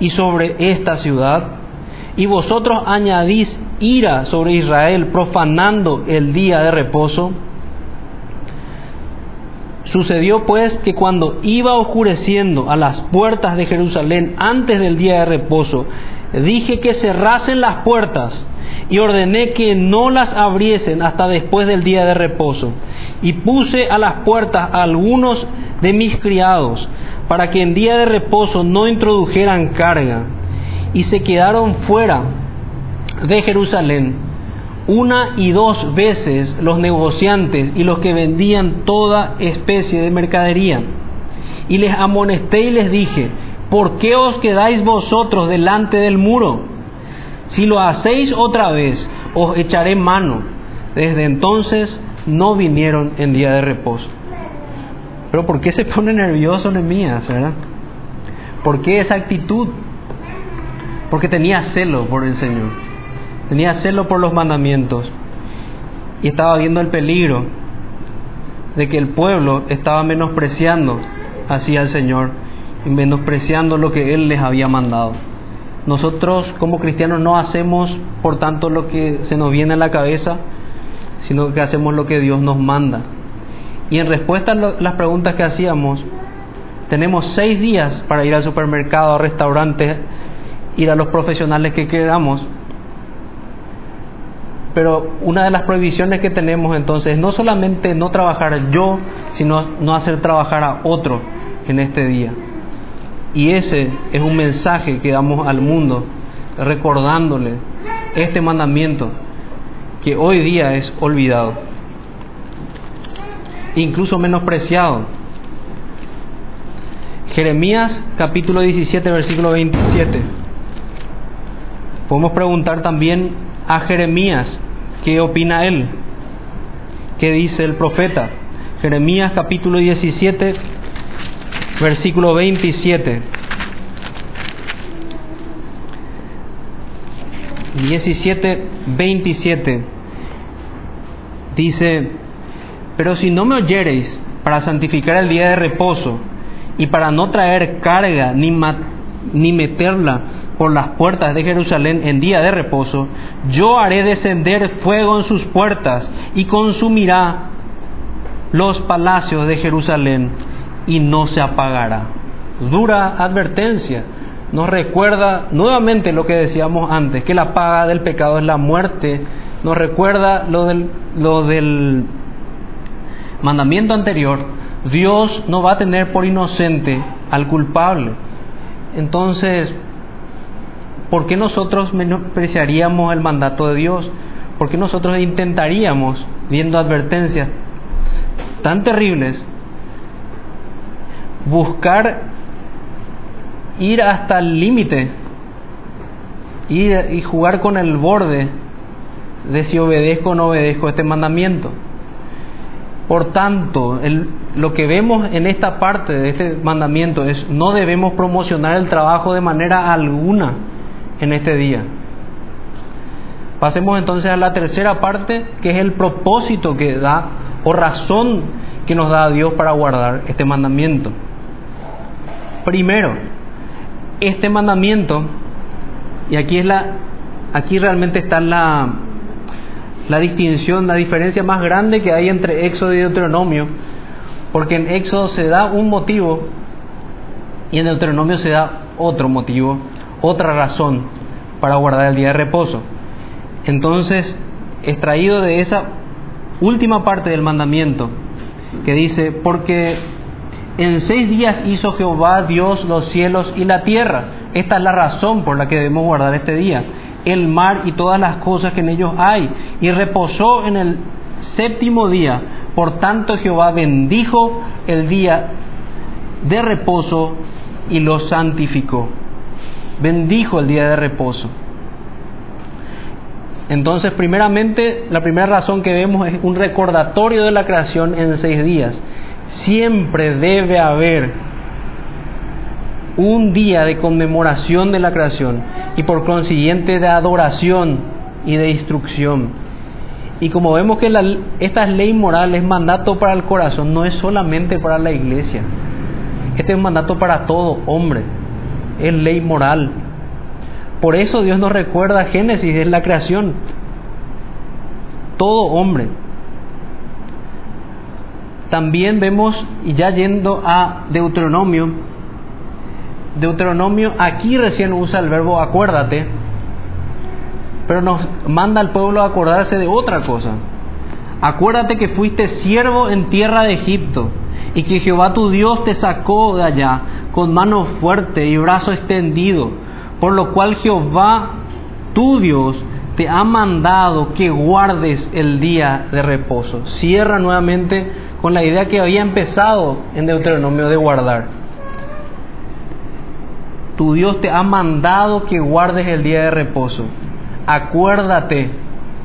y sobre esta ciudad? Y vosotros añadís ira sobre Israel, profanando el día de reposo. Sucedió pues que cuando iba oscureciendo a las puertas de Jerusalén antes del día de reposo, dije que cerrasen las puertas y ordené que no las abriesen hasta después del día de reposo. Y puse a las puertas a algunos de mis criados para que en día de reposo no introdujeran carga. Y se quedaron fuera de Jerusalén una y dos veces los negociantes y los que vendían toda especie de mercadería. Y les amonesté y les dije, ¿por qué os quedáis vosotros delante del muro? Si lo hacéis otra vez, os echaré mano. Desde entonces no vinieron en día de reposo. Pero ¿por qué se pone nervioso Nehemías? ¿Por qué esa actitud? Porque tenía celo por el Señor. Tenía celo por los mandamientos. Y estaba viendo el peligro de que el pueblo estaba menospreciando así al Señor y menospreciando lo que Él les había mandado. Nosotros como cristianos no hacemos, por tanto, lo que se nos viene a la cabeza, sino que hacemos lo que Dios nos manda. Y en respuesta a las preguntas que hacíamos, tenemos seis días para ir al supermercado, a restaurantes, ir a los profesionales que queramos. Pero una de las prohibiciones que tenemos entonces es no solamente no trabajar yo, sino no hacer trabajar a otro en este día. Y ese es un mensaje que damos al mundo, recordándole este mandamiento que hoy día es olvidado, incluso menospreciado. Jeremías capítulo 17, versículo 27. Podemos preguntar también a Jeremías qué opina él, qué dice el profeta. Jeremías capítulo 17, versículo 27. 17, 27 dice, pero si no me oyereis para santificar el día de reposo y para no traer carga ni, ni meterla por las puertas de Jerusalén en día de reposo, yo haré descender fuego en sus puertas y consumirá los palacios de Jerusalén y no se apagará. Dura advertencia. Nos recuerda nuevamente lo que decíamos antes, que la paga del pecado es la muerte. Nos recuerda lo del, lo del mandamiento anterior. Dios no va a tener por inocente al culpable. Entonces, ¿por qué nosotros menospreciaríamos el mandato de Dios? ¿Por qué nosotros intentaríamos, viendo advertencias tan terribles, buscar ir hasta el límite y jugar con el borde de si obedezco o no obedezco este mandamiento. Por tanto, lo que vemos en esta parte de este mandamiento es no debemos promocionar el trabajo de manera alguna en este día. Pasemos entonces a la tercera parte, que es el propósito que da o razón que nos da Dios para guardar este mandamiento. Primero, este mandamiento Y aquí es la aquí realmente está la la distinción, la diferencia más grande que hay entre Éxodo y Deuteronomio, porque en Éxodo se da un motivo y en Deuteronomio se da otro motivo, otra razón para guardar el día de reposo. Entonces, extraído de esa última parte del mandamiento, que dice, porque en seis días hizo Jehová Dios los cielos y la tierra. Esta es la razón por la que debemos guardar este día. El mar y todas las cosas que en ellos hay. Y reposó en el séptimo día. Por tanto Jehová bendijo el día de reposo y lo santificó. Bendijo el día de reposo. Entonces, primeramente, la primera razón que vemos es un recordatorio de la creación en seis días. Siempre debe haber un día de conmemoración de la creación y por consiguiente de adoración y de instrucción. Y como vemos que esta ley moral es mandato para el corazón, no es solamente para la iglesia. Este es un mandato para todo hombre. Es ley moral. Por eso Dios nos recuerda Génesis, es la creación. Todo hombre. También vemos, y ya yendo a Deuteronomio, Deuteronomio aquí recién usa el verbo acuérdate, pero nos manda al pueblo acordarse de otra cosa. Acuérdate que fuiste siervo en tierra de Egipto y que Jehová tu Dios te sacó de allá con mano fuerte y brazo extendido por lo cual Jehová, tu Dios, te ha mandado que guardes el día de reposo. Cierra nuevamente con la idea que había empezado en Deuteronomio de guardar. Tu Dios te ha mandado que guardes el día de reposo. Acuérdate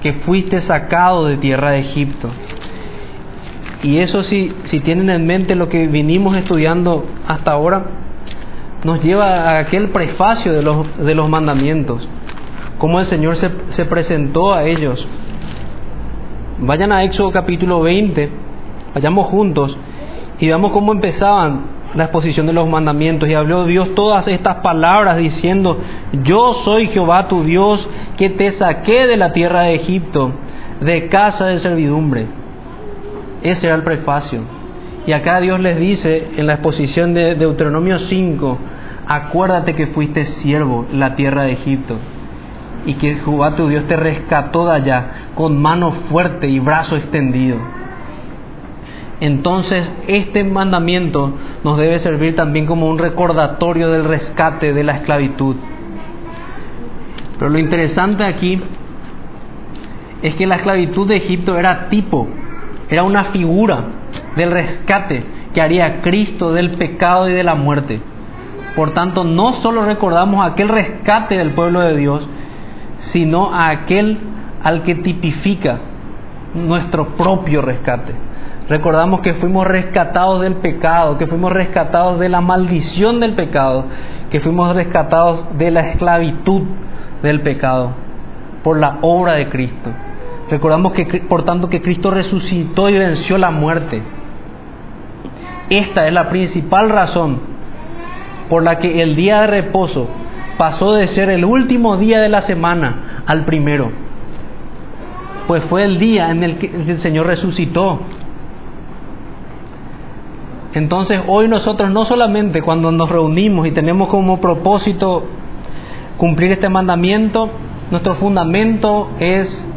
que fuiste sacado de tierra de Egipto. Y eso si, si tienen en mente lo que vinimos estudiando hasta ahora, nos lleva a aquel prefacio de los, de los mandamientos, cómo el Señor se, se presentó a ellos. Vayan a Éxodo capítulo 20, vayamos juntos y veamos cómo empezaban la exposición de los mandamientos y habló Dios todas estas palabras diciendo, yo soy Jehová tu Dios que te saqué de la tierra de Egipto, de casa de servidumbre. Ese era el prefacio. Y acá Dios les dice en la exposición de Deuteronomio 5, acuérdate que fuiste siervo en la tierra de Egipto y que Jehová tu Dios te rescató de allá con mano fuerte y brazo extendido. Entonces este mandamiento nos debe servir también como un recordatorio del rescate de la esclavitud. Pero lo interesante aquí es que la esclavitud de Egipto era tipo, era una figura del rescate que haría Cristo del pecado y de la muerte. Por tanto, no solo recordamos aquel rescate del pueblo de Dios, sino a aquel al que tipifica nuestro propio rescate. Recordamos que fuimos rescatados del pecado, que fuimos rescatados de la maldición del pecado, que fuimos rescatados de la esclavitud del pecado por la obra de Cristo. Recordamos que por tanto que Cristo resucitó y venció la muerte. Esta es la principal razón por la que el día de reposo pasó de ser el último día de la semana al primero. Pues fue el día en el que el Señor resucitó. Entonces hoy nosotros no solamente cuando nos reunimos y tenemos como propósito cumplir este mandamiento, nuestro fundamento es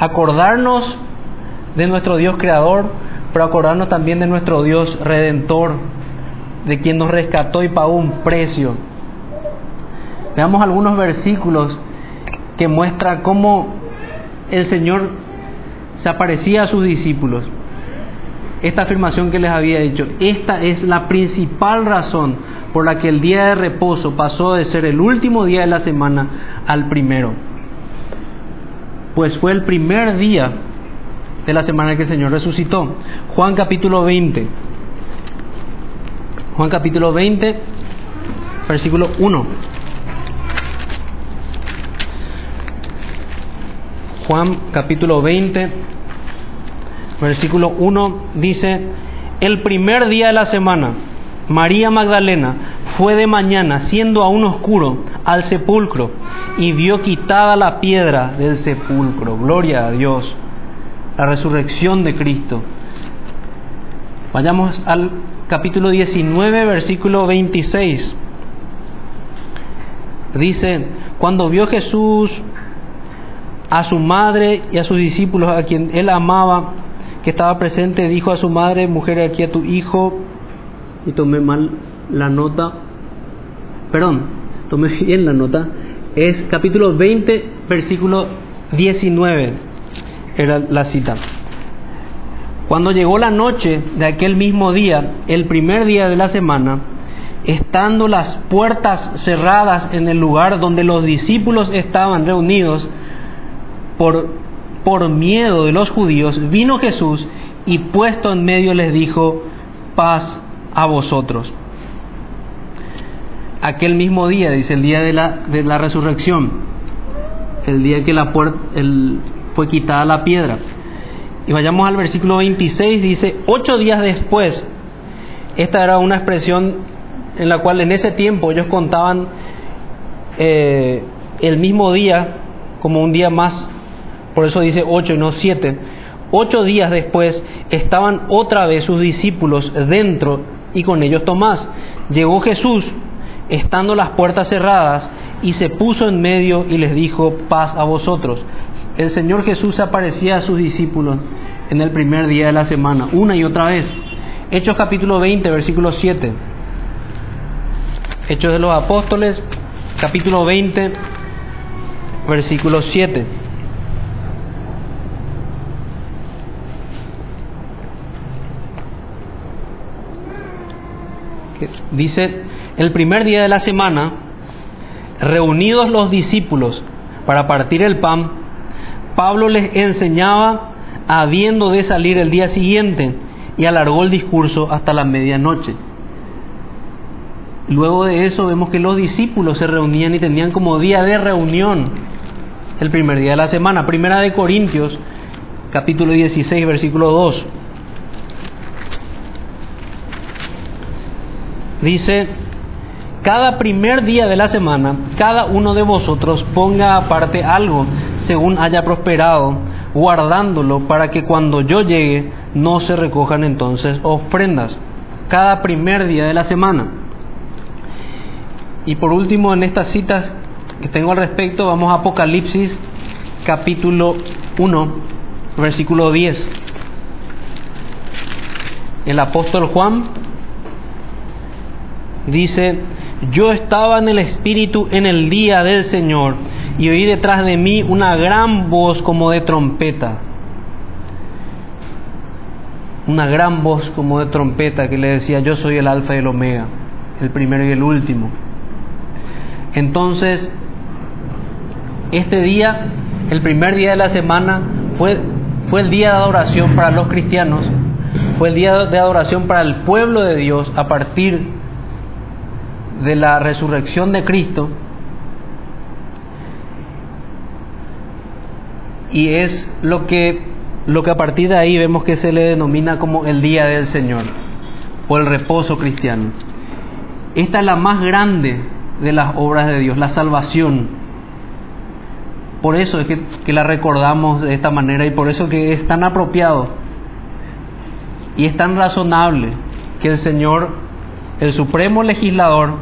acordarnos de nuestro Dios creador, pero acordarnos también de nuestro Dios redentor, de quien nos rescató y pagó un precio. Veamos algunos versículos que muestran cómo el Señor se aparecía a sus discípulos. Esta afirmación que les había dicho, esta es la principal razón por la que el día de reposo pasó de ser el último día de la semana al primero. Pues fue el primer día de la semana que el Señor resucitó. Juan capítulo 20. Juan capítulo 20, versículo 1. Juan capítulo 20, versículo 1 dice, el primer día de la semana, María Magdalena fue de mañana, siendo aún oscuro, al sepulcro y vio quitada la piedra del sepulcro. Gloria a Dios. La resurrección de Cristo. Vayamos al capítulo 19, versículo 26. Dice, cuando vio Jesús a su madre y a sus discípulos, a quien él amaba, que estaba presente, dijo a su madre, mujer, aquí a tu hijo, y tomé mal la nota, perdón, tomé bien la nota, es capítulo 20, versículo 19, era la cita. Cuando llegó la noche de aquel mismo día, el primer día de la semana, estando las puertas cerradas en el lugar donde los discípulos estaban reunidos por, por miedo de los judíos, vino Jesús y puesto en medio les dijo, paz a vosotros. Aquel mismo día, dice el día de la, de la resurrección, el día que la puerta, el, fue quitada la piedra. Y vayamos al versículo 26, dice, ocho días después, esta era una expresión en la cual en ese tiempo ellos contaban eh, el mismo día como un día más, por eso dice ocho y no siete. Ocho días después estaban otra vez sus discípulos dentro y con ellos Tomás. Llegó Jesús, estando las puertas cerradas, y se puso en medio y les dijo, paz a vosotros el Señor Jesús aparecía a sus discípulos en el primer día de la semana, una y otra vez. Hechos capítulo 20, versículo 7. Hechos de los Apóstoles, capítulo 20, versículo 7. Dice, el primer día de la semana, reunidos los discípulos para partir el pan, Pablo les enseñaba habiendo de salir el día siguiente y alargó el discurso hasta la medianoche. Luego de eso vemos que los discípulos se reunían y tenían como día de reunión el primer día de la semana. Primera de Corintios, capítulo 16, versículo 2. Dice, cada primer día de la semana, cada uno de vosotros ponga aparte algo según haya prosperado, guardándolo para que cuando yo llegue no se recojan entonces ofrendas. Cada primer día de la semana. Y por último, en estas citas que tengo al respecto, vamos a Apocalipsis capítulo 1, versículo 10. El apóstol Juan dice, yo estaba en el Espíritu en el día del Señor y oí detrás de mí una gran voz como de trompeta. Una gran voz como de trompeta que le decía, yo soy el alfa y el omega, el primero y el último. Entonces, este día, el primer día de la semana, fue, fue el día de adoración para los cristianos, fue el día de adoración para el pueblo de Dios a partir de la resurrección de Cristo y es lo que, lo que a partir de ahí vemos que se le denomina como el día del Señor o el reposo cristiano. Esta es la más grande de las obras de Dios, la salvación. Por eso es que, que la recordamos de esta manera y por eso que es tan apropiado y es tan razonable que el Señor, el supremo legislador,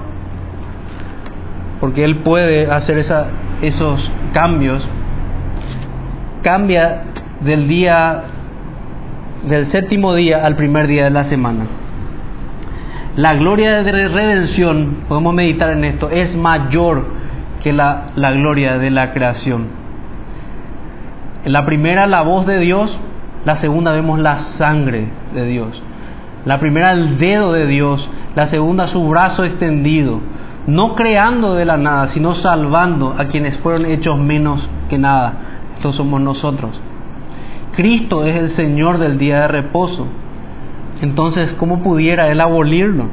porque Él puede hacer esos cambios, cambia del día, del séptimo día al primer día de la semana. La gloria de redención, podemos meditar en esto, es mayor que la, la gloria de la creación. En la primera la voz de Dios, la segunda vemos la sangre de Dios. La primera el dedo de Dios, la segunda su brazo extendido, no creando de la nada, sino salvando a quienes fueron hechos menos que nada. Estos somos nosotros. Cristo es el Señor del día de reposo. Entonces, ¿cómo pudiera Él abolirlo?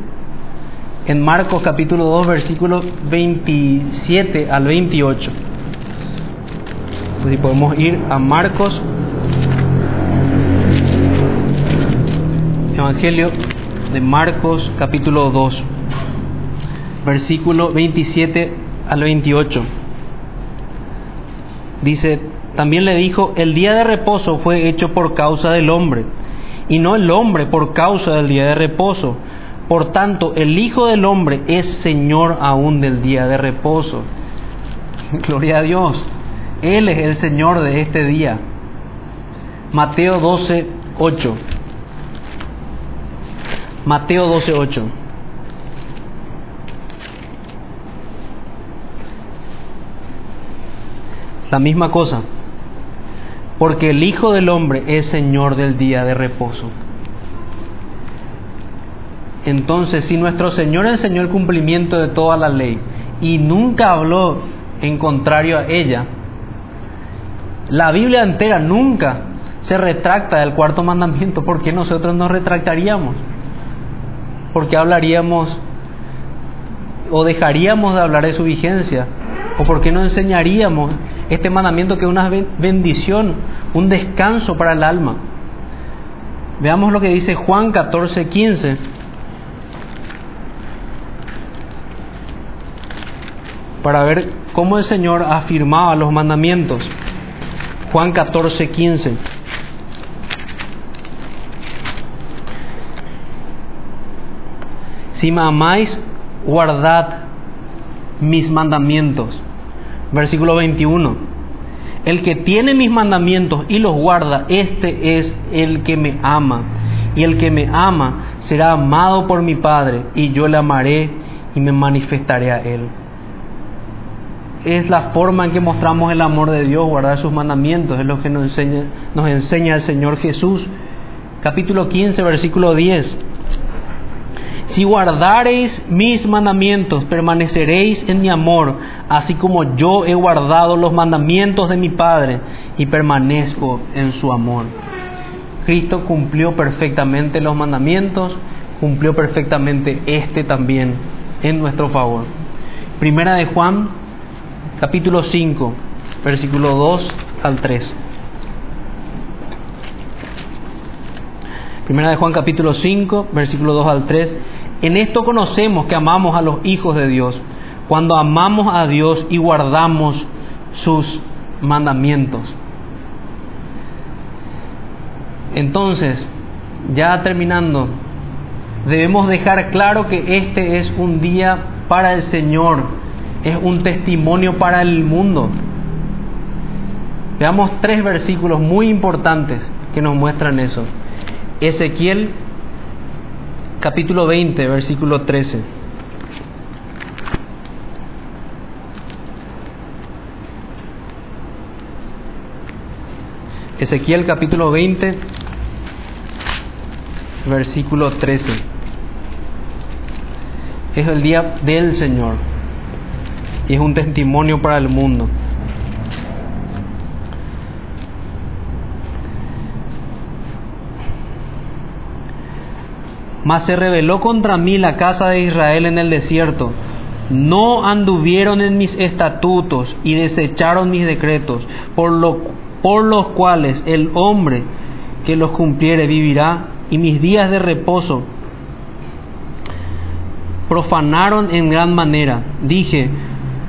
En Marcos capítulo 2, versículos 27 al 28. Si podemos ir a Marcos, Evangelio de Marcos capítulo 2 versículo 27 al 28. Dice, también le dijo, el día de reposo fue hecho por causa del hombre, y no el hombre por causa del día de reposo. Por tanto, el Hijo del Hombre es Señor aún del día de reposo. Gloria a Dios. Él es el Señor de este día. Mateo 12, 8. Mateo 12, 8. La misma cosa. Porque el Hijo del Hombre es Señor del día de reposo. Entonces, si nuestro Señor enseñó el cumplimiento de toda la ley y nunca habló en contrario a ella, la Biblia entera nunca se retracta del cuarto mandamiento, ¿por qué nosotros nos retractaríamos? ¿Por qué hablaríamos o dejaríamos de hablar de su vigencia? ¿O por qué no enseñaríamos este mandamiento que es una bendición, un descanso para el alma? Veamos lo que dice Juan 14, 15. Para ver cómo el Señor afirmaba los mandamientos. Juan 14, 15. Si me amáis, guardad mis mandamientos. Versículo 21. El que tiene mis mandamientos y los guarda, este es el que me ama. Y el que me ama será amado por mi Padre, y yo le amaré y me manifestaré a él. Es la forma en que mostramos el amor de Dios, guardar sus mandamientos, es lo que nos enseña, nos enseña el Señor Jesús. Capítulo 15, versículo 10. Si guardareis mis mandamientos, permaneceréis en mi amor, así como yo he guardado los mandamientos de mi Padre y permanezco en su amor. Cristo cumplió perfectamente los mandamientos, cumplió perfectamente este también en nuestro favor. Primera de Juan, capítulo 5, versículo 2 al 3. Primera de Juan capítulo 5, versículo 2 al 3. En esto conocemos que amamos a los hijos de Dios, cuando amamos a Dios y guardamos sus mandamientos. Entonces, ya terminando, debemos dejar claro que este es un día para el Señor, es un testimonio para el mundo. Veamos tres versículos muy importantes que nos muestran eso. Ezequiel capítulo 20, versículo 13. Ezequiel capítulo 20, versículo 13. Es el día del Señor y es un testimonio para el mundo. Mas se rebeló contra mí la casa de Israel en el desierto. No anduvieron en mis estatutos y desecharon mis decretos, por, lo, por los cuales el hombre que los cumpliere vivirá, y mis días de reposo profanaron en gran manera. Dije,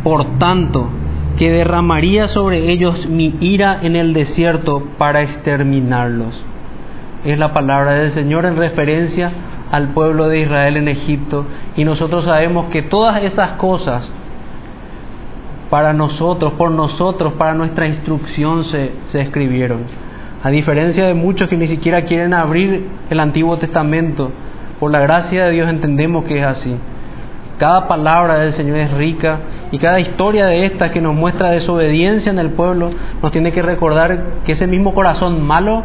por tanto, que derramaría sobre ellos mi ira en el desierto para exterminarlos. Es la palabra del Señor en referencia al pueblo de Israel en Egipto y nosotros sabemos que todas esas cosas para nosotros, por nosotros, para nuestra instrucción se, se escribieron. A diferencia de muchos que ni siquiera quieren abrir el Antiguo Testamento, por la gracia de Dios entendemos que es así. Cada palabra del Señor es rica y cada historia de estas que nos muestra desobediencia en el pueblo nos tiene que recordar que ese mismo corazón malo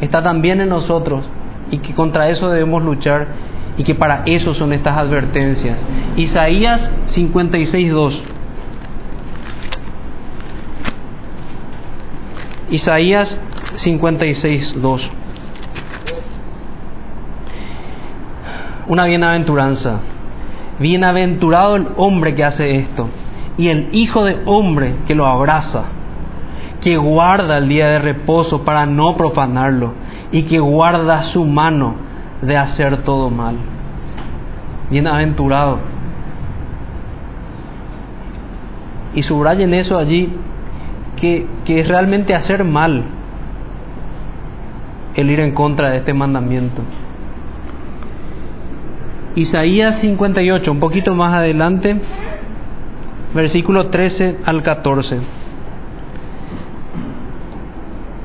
está también en nosotros y que contra eso debemos luchar y que para eso son estas advertencias. Isaías 56.2. Isaías 56.2. Una bienaventuranza. Bienaventurado el hombre que hace esto y el hijo de hombre que lo abraza, que guarda el día de reposo para no profanarlo y que guarda su mano de hacer todo mal. Bienaventurado. Y subrayen eso allí, que, que es realmente hacer mal el ir en contra de este mandamiento. Isaías 58, un poquito más adelante, versículo 13 al 14.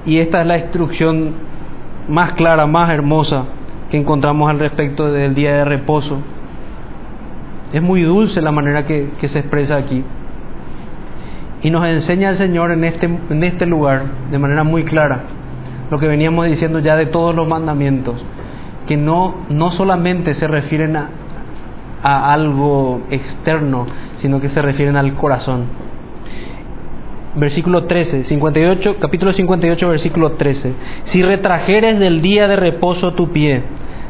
Y esta es la instrucción más clara, más hermosa que encontramos al respecto del día de reposo. Es muy dulce la manera que, se expresa aquí. Y nos enseña el Señor en este, en este lugar de manera muy clara lo que veníamos diciendo ya de todos los mandamientos, que no, no solamente se refieren a, a algo externo, sino que se refieren al corazón. Versículo 13, 58, capítulo 58, versículo 13. Si retrajeres del día de reposo tu pie,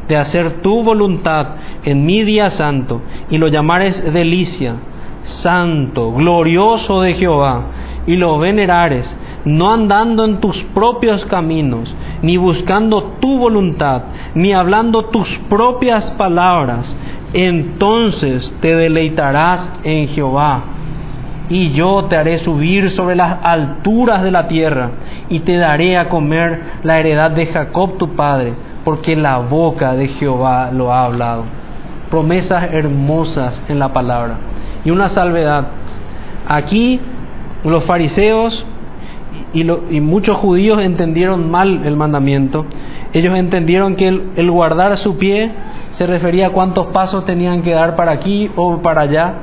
de hacer tu voluntad en mi día santo, y lo llamares delicia, santo, glorioso de Jehová, y lo venerares, no andando en tus propios caminos, ni buscando tu voluntad, ni hablando tus propias palabras, entonces te deleitarás en Jehová. Y yo te haré subir sobre las alturas de la tierra, y te daré a comer la heredad de Jacob tu padre, porque la boca de Jehová lo ha hablado. Promesas hermosas en la palabra. Y una salvedad. Aquí los fariseos y, muchos judíos entendieron mal el mandamiento. Ellos entendieron que el, guardar su pie se refería a cuántos pasos tenían que dar para aquí o para allá,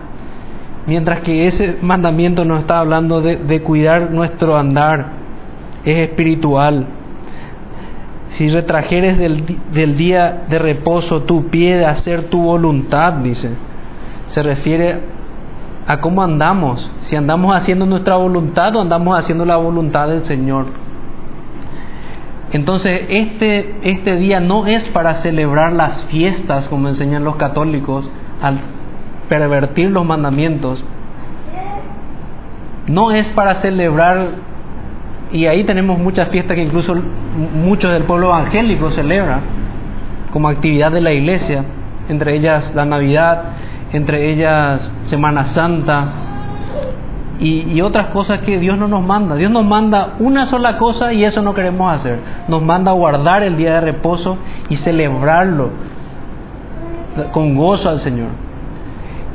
mientras que ese mandamiento nos está hablando de, de cuidar nuestro andar, es espiritual. Si retrajeres del, del día de reposo tu pie de hacer tu voluntad, dice, se refiere a cómo andamos, si andamos haciendo nuestra voluntad o andamos haciendo la voluntad del Señor. Entonces, este, este día no es para celebrar las fiestas, como enseñan los católicos, al pervertir los mandamientos. No es para celebrar, y ahí tenemos muchas fiestas que incluso muchos del pueblo evangélico celebran como actividad de la iglesia, entre ellas la Navidad, entre ellas Semana Santa y, otras cosas que Dios no nos manda. Dios nos manda una sola cosa y eso no queremos hacer. Nos manda guardar el día de reposo y celebrarlo con gozo al Señor.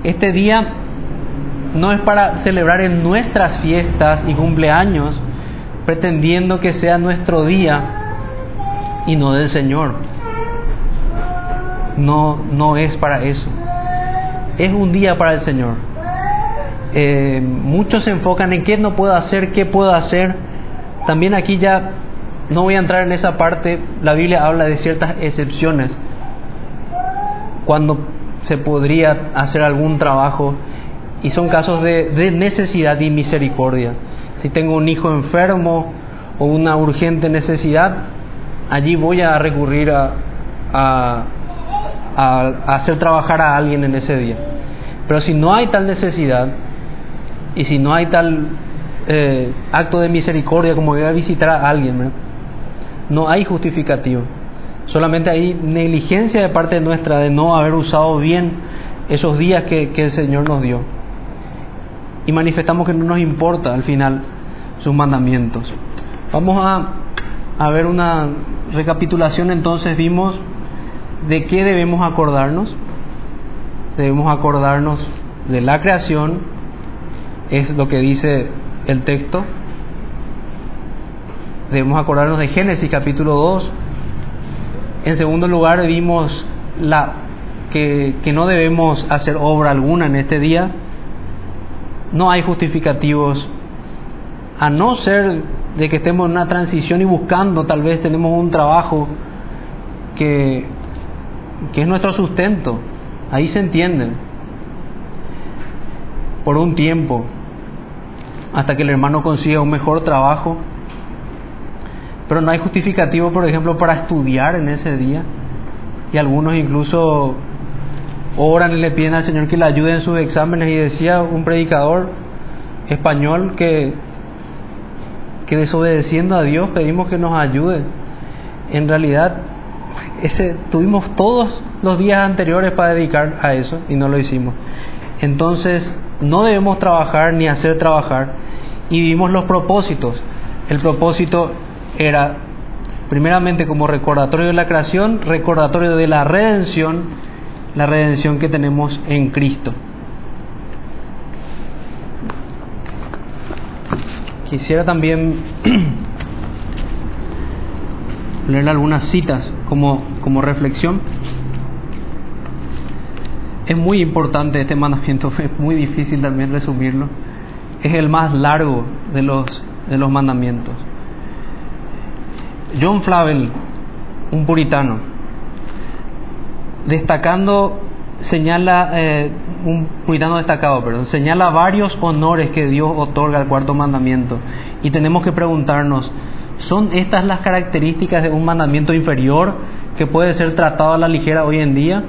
Este día no es para celebrar en nuestras fiestas y cumpleaños, pretendiendo que sea nuestro día y no del Señor. No, no es para eso es un día para el Señor. Eh, muchos se enfocan en qué no puedo hacer, qué puedo hacer. También aquí ya no voy a entrar en esa parte, la Biblia habla de ciertas excepciones, cuando se podría hacer algún trabajo y son casos de, necesidad y misericordia. Si tengo un hijo enfermo o una urgente necesidad, allí voy a recurrir a a, hacer trabajar a alguien en ese día. Pero si no hay tal necesidad y si no hay tal eh, acto de misericordia como ir a visitar a alguien, no hay justificativo. Solamente hay negligencia de parte nuestra de no haber usado bien esos días que, el Señor nos dio. Y manifestamos que no nos importa al final sus mandamientos. Vamos a, a ver una recapitulación entonces. Vimos ¿De qué debemos acordarnos? Debemos acordarnos de la creación, es lo que dice el texto. Debemos acordarnos de Génesis capítulo 2. En segundo lugar, vimos la, que, que no debemos hacer obra alguna en este día. No hay justificativos, a no ser de que estemos en una transición y buscando, tal vez tenemos un trabajo que que es nuestro sustento. Ahí se entienden. Por un tiempo, hasta que el hermano consiga un mejor trabajo. Pero no hay justificativo, por ejemplo, para estudiar en ese día. Y algunos incluso oran y le piden al Señor que le ayude en sus exámenes. Y decía un predicador español que, que desobedeciendo a Dios pedimos que nos ayude. En realidad ese, tuvimos todos los días anteriores para dedicar a eso y no lo hicimos. Entonces, no debemos trabajar ni hacer trabajar. y vimos los propósitos. El propósito era primeramente como recordatorio de la creación, recordatorio de la redención, la redención que tenemos en Cristo. Quisiera también leer algunas citas como, como reflexión. Es muy importante este mandamiento, es muy difícil también resumirlo. Es el más largo de los, de los mandamientos. John Flavel, un puritano, destacando, señala, eh, un puritano destacado, perdón, señala varios honores que Dios otorga al cuarto mandamiento. Y tenemos que preguntarnos, ¿son estas las características de un mandamiento inferior que puede ser tratado a la ligera hoy en día?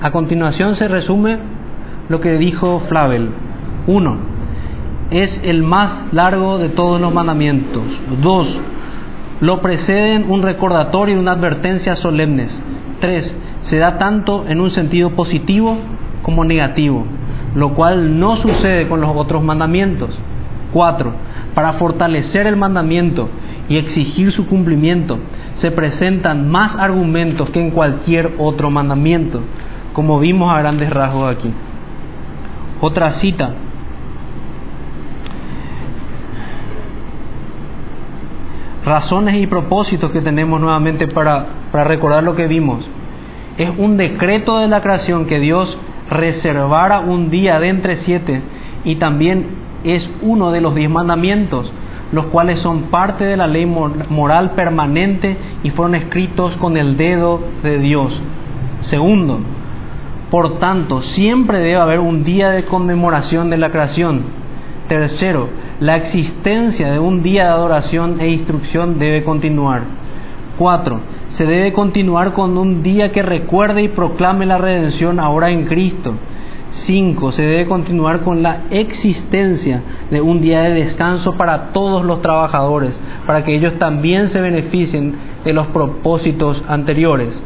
A continuación se resume lo que dijo Flavel. Uno, es el más largo de todos los mandamientos. Dos, lo preceden un recordatorio y una advertencia solemnes. Tres, se da tanto en un sentido positivo como negativo, lo cual no sucede con los otros mandamientos. Cuatro, para fortalecer el mandamiento y exigir su cumplimiento, se presentan más argumentos que en cualquier otro mandamiento, como vimos a grandes rasgos aquí. Otra cita razones y propósitos que tenemos nuevamente para, para recordar lo que vimos. Es un decreto de la creación que Dios reservara un día de entre siete y también es uno de los diez mandamientos, los cuales son parte de la ley moral permanente y fueron escritos con el dedo de Dios. Segundo, por tanto, siempre debe haber un día de conmemoración de la creación. Tercero, la existencia de un día de adoración e instrucción debe continuar. Cuatro, se debe continuar con un día que recuerde y proclame la redención ahora en Cristo. Cinco, se debe continuar con la existencia de un día de descanso para todos los trabajadores, para que ellos también se beneficien de los propósitos anteriores.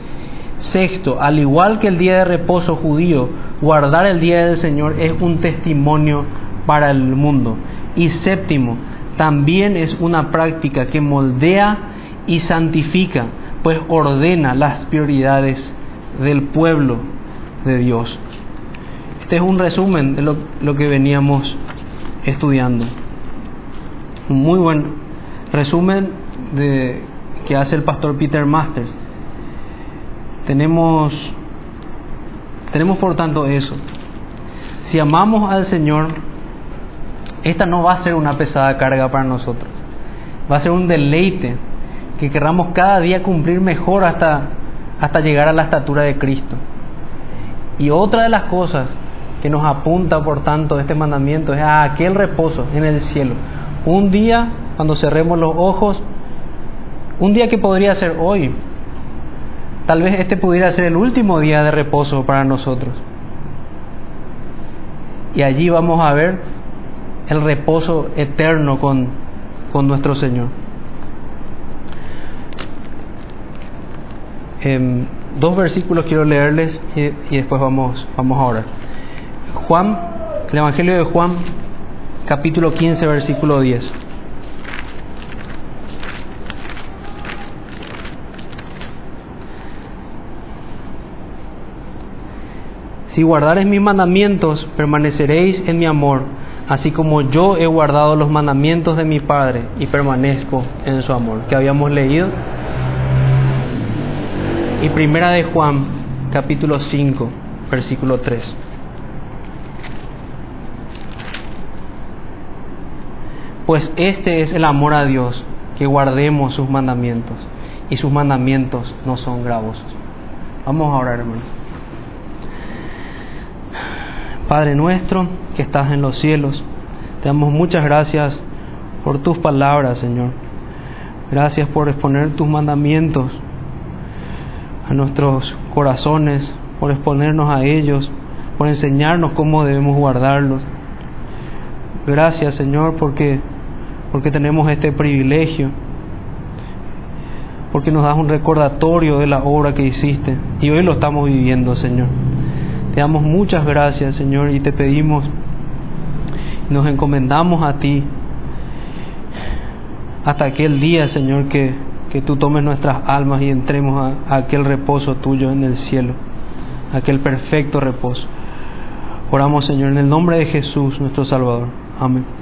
Sexto, al igual que el día de reposo judío, guardar el día del Señor es un testimonio para el mundo. Y séptimo, también es una práctica que moldea y santifica, pues ordena las prioridades del pueblo de Dios. Este es un resumen de lo, que veníamos estudiando. Un muy buen resumen de, que hace el pastor Peter Masters. Tenemos, tenemos por tanto eso. Si amamos al Señor, esta no va a ser una pesada carga para nosotros. Va a ser un deleite que querramos cada día cumplir mejor hasta, hasta llegar a la estatura de Cristo. Y otra de las cosas que nos apunta, por tanto, este mandamiento es a aquel reposo en el cielo. Un día, cuando cerremos los ojos, un día que podría ser hoy, tal vez este pudiera ser el último día de reposo para nosotros. Y allí vamos a ver el reposo eterno con, con nuestro Señor. Em, dos versículos quiero leerles y, después vamos, vamos a orar. Juan, el Evangelio de Juan, capítulo 15, versículo 10. Si guardares mis mandamientos, permaneceréis en mi amor así como yo he guardado los mandamientos de mi Padre y permanezco en su amor, que habíamos leído. Y primera de Juan, capítulo 5, versículo 3. Pues este es el amor a Dios, que guardemos sus mandamientos, y sus mandamientos no son gravosos. Vamos a orar, hermano. Padre nuestro que estás en los cielos, te damos muchas gracias por tus palabras, Señor. Gracias por exponer tus mandamientos a nuestros corazones, por exponernos a ellos, por enseñarnos cómo debemos guardarlos. Gracias, Señor, porque porque tenemos este privilegio, porque nos das un recordatorio de la obra que hiciste y hoy lo estamos viviendo, Señor. Te damos muchas gracias, Señor, y te pedimos, nos encomendamos a ti, hasta aquel día, Señor, que, que tú tomes nuestras almas y entremos a, a aquel reposo tuyo en el cielo, aquel perfecto reposo. Oramos, Señor, en el nombre de Jesús, nuestro Salvador. Amén.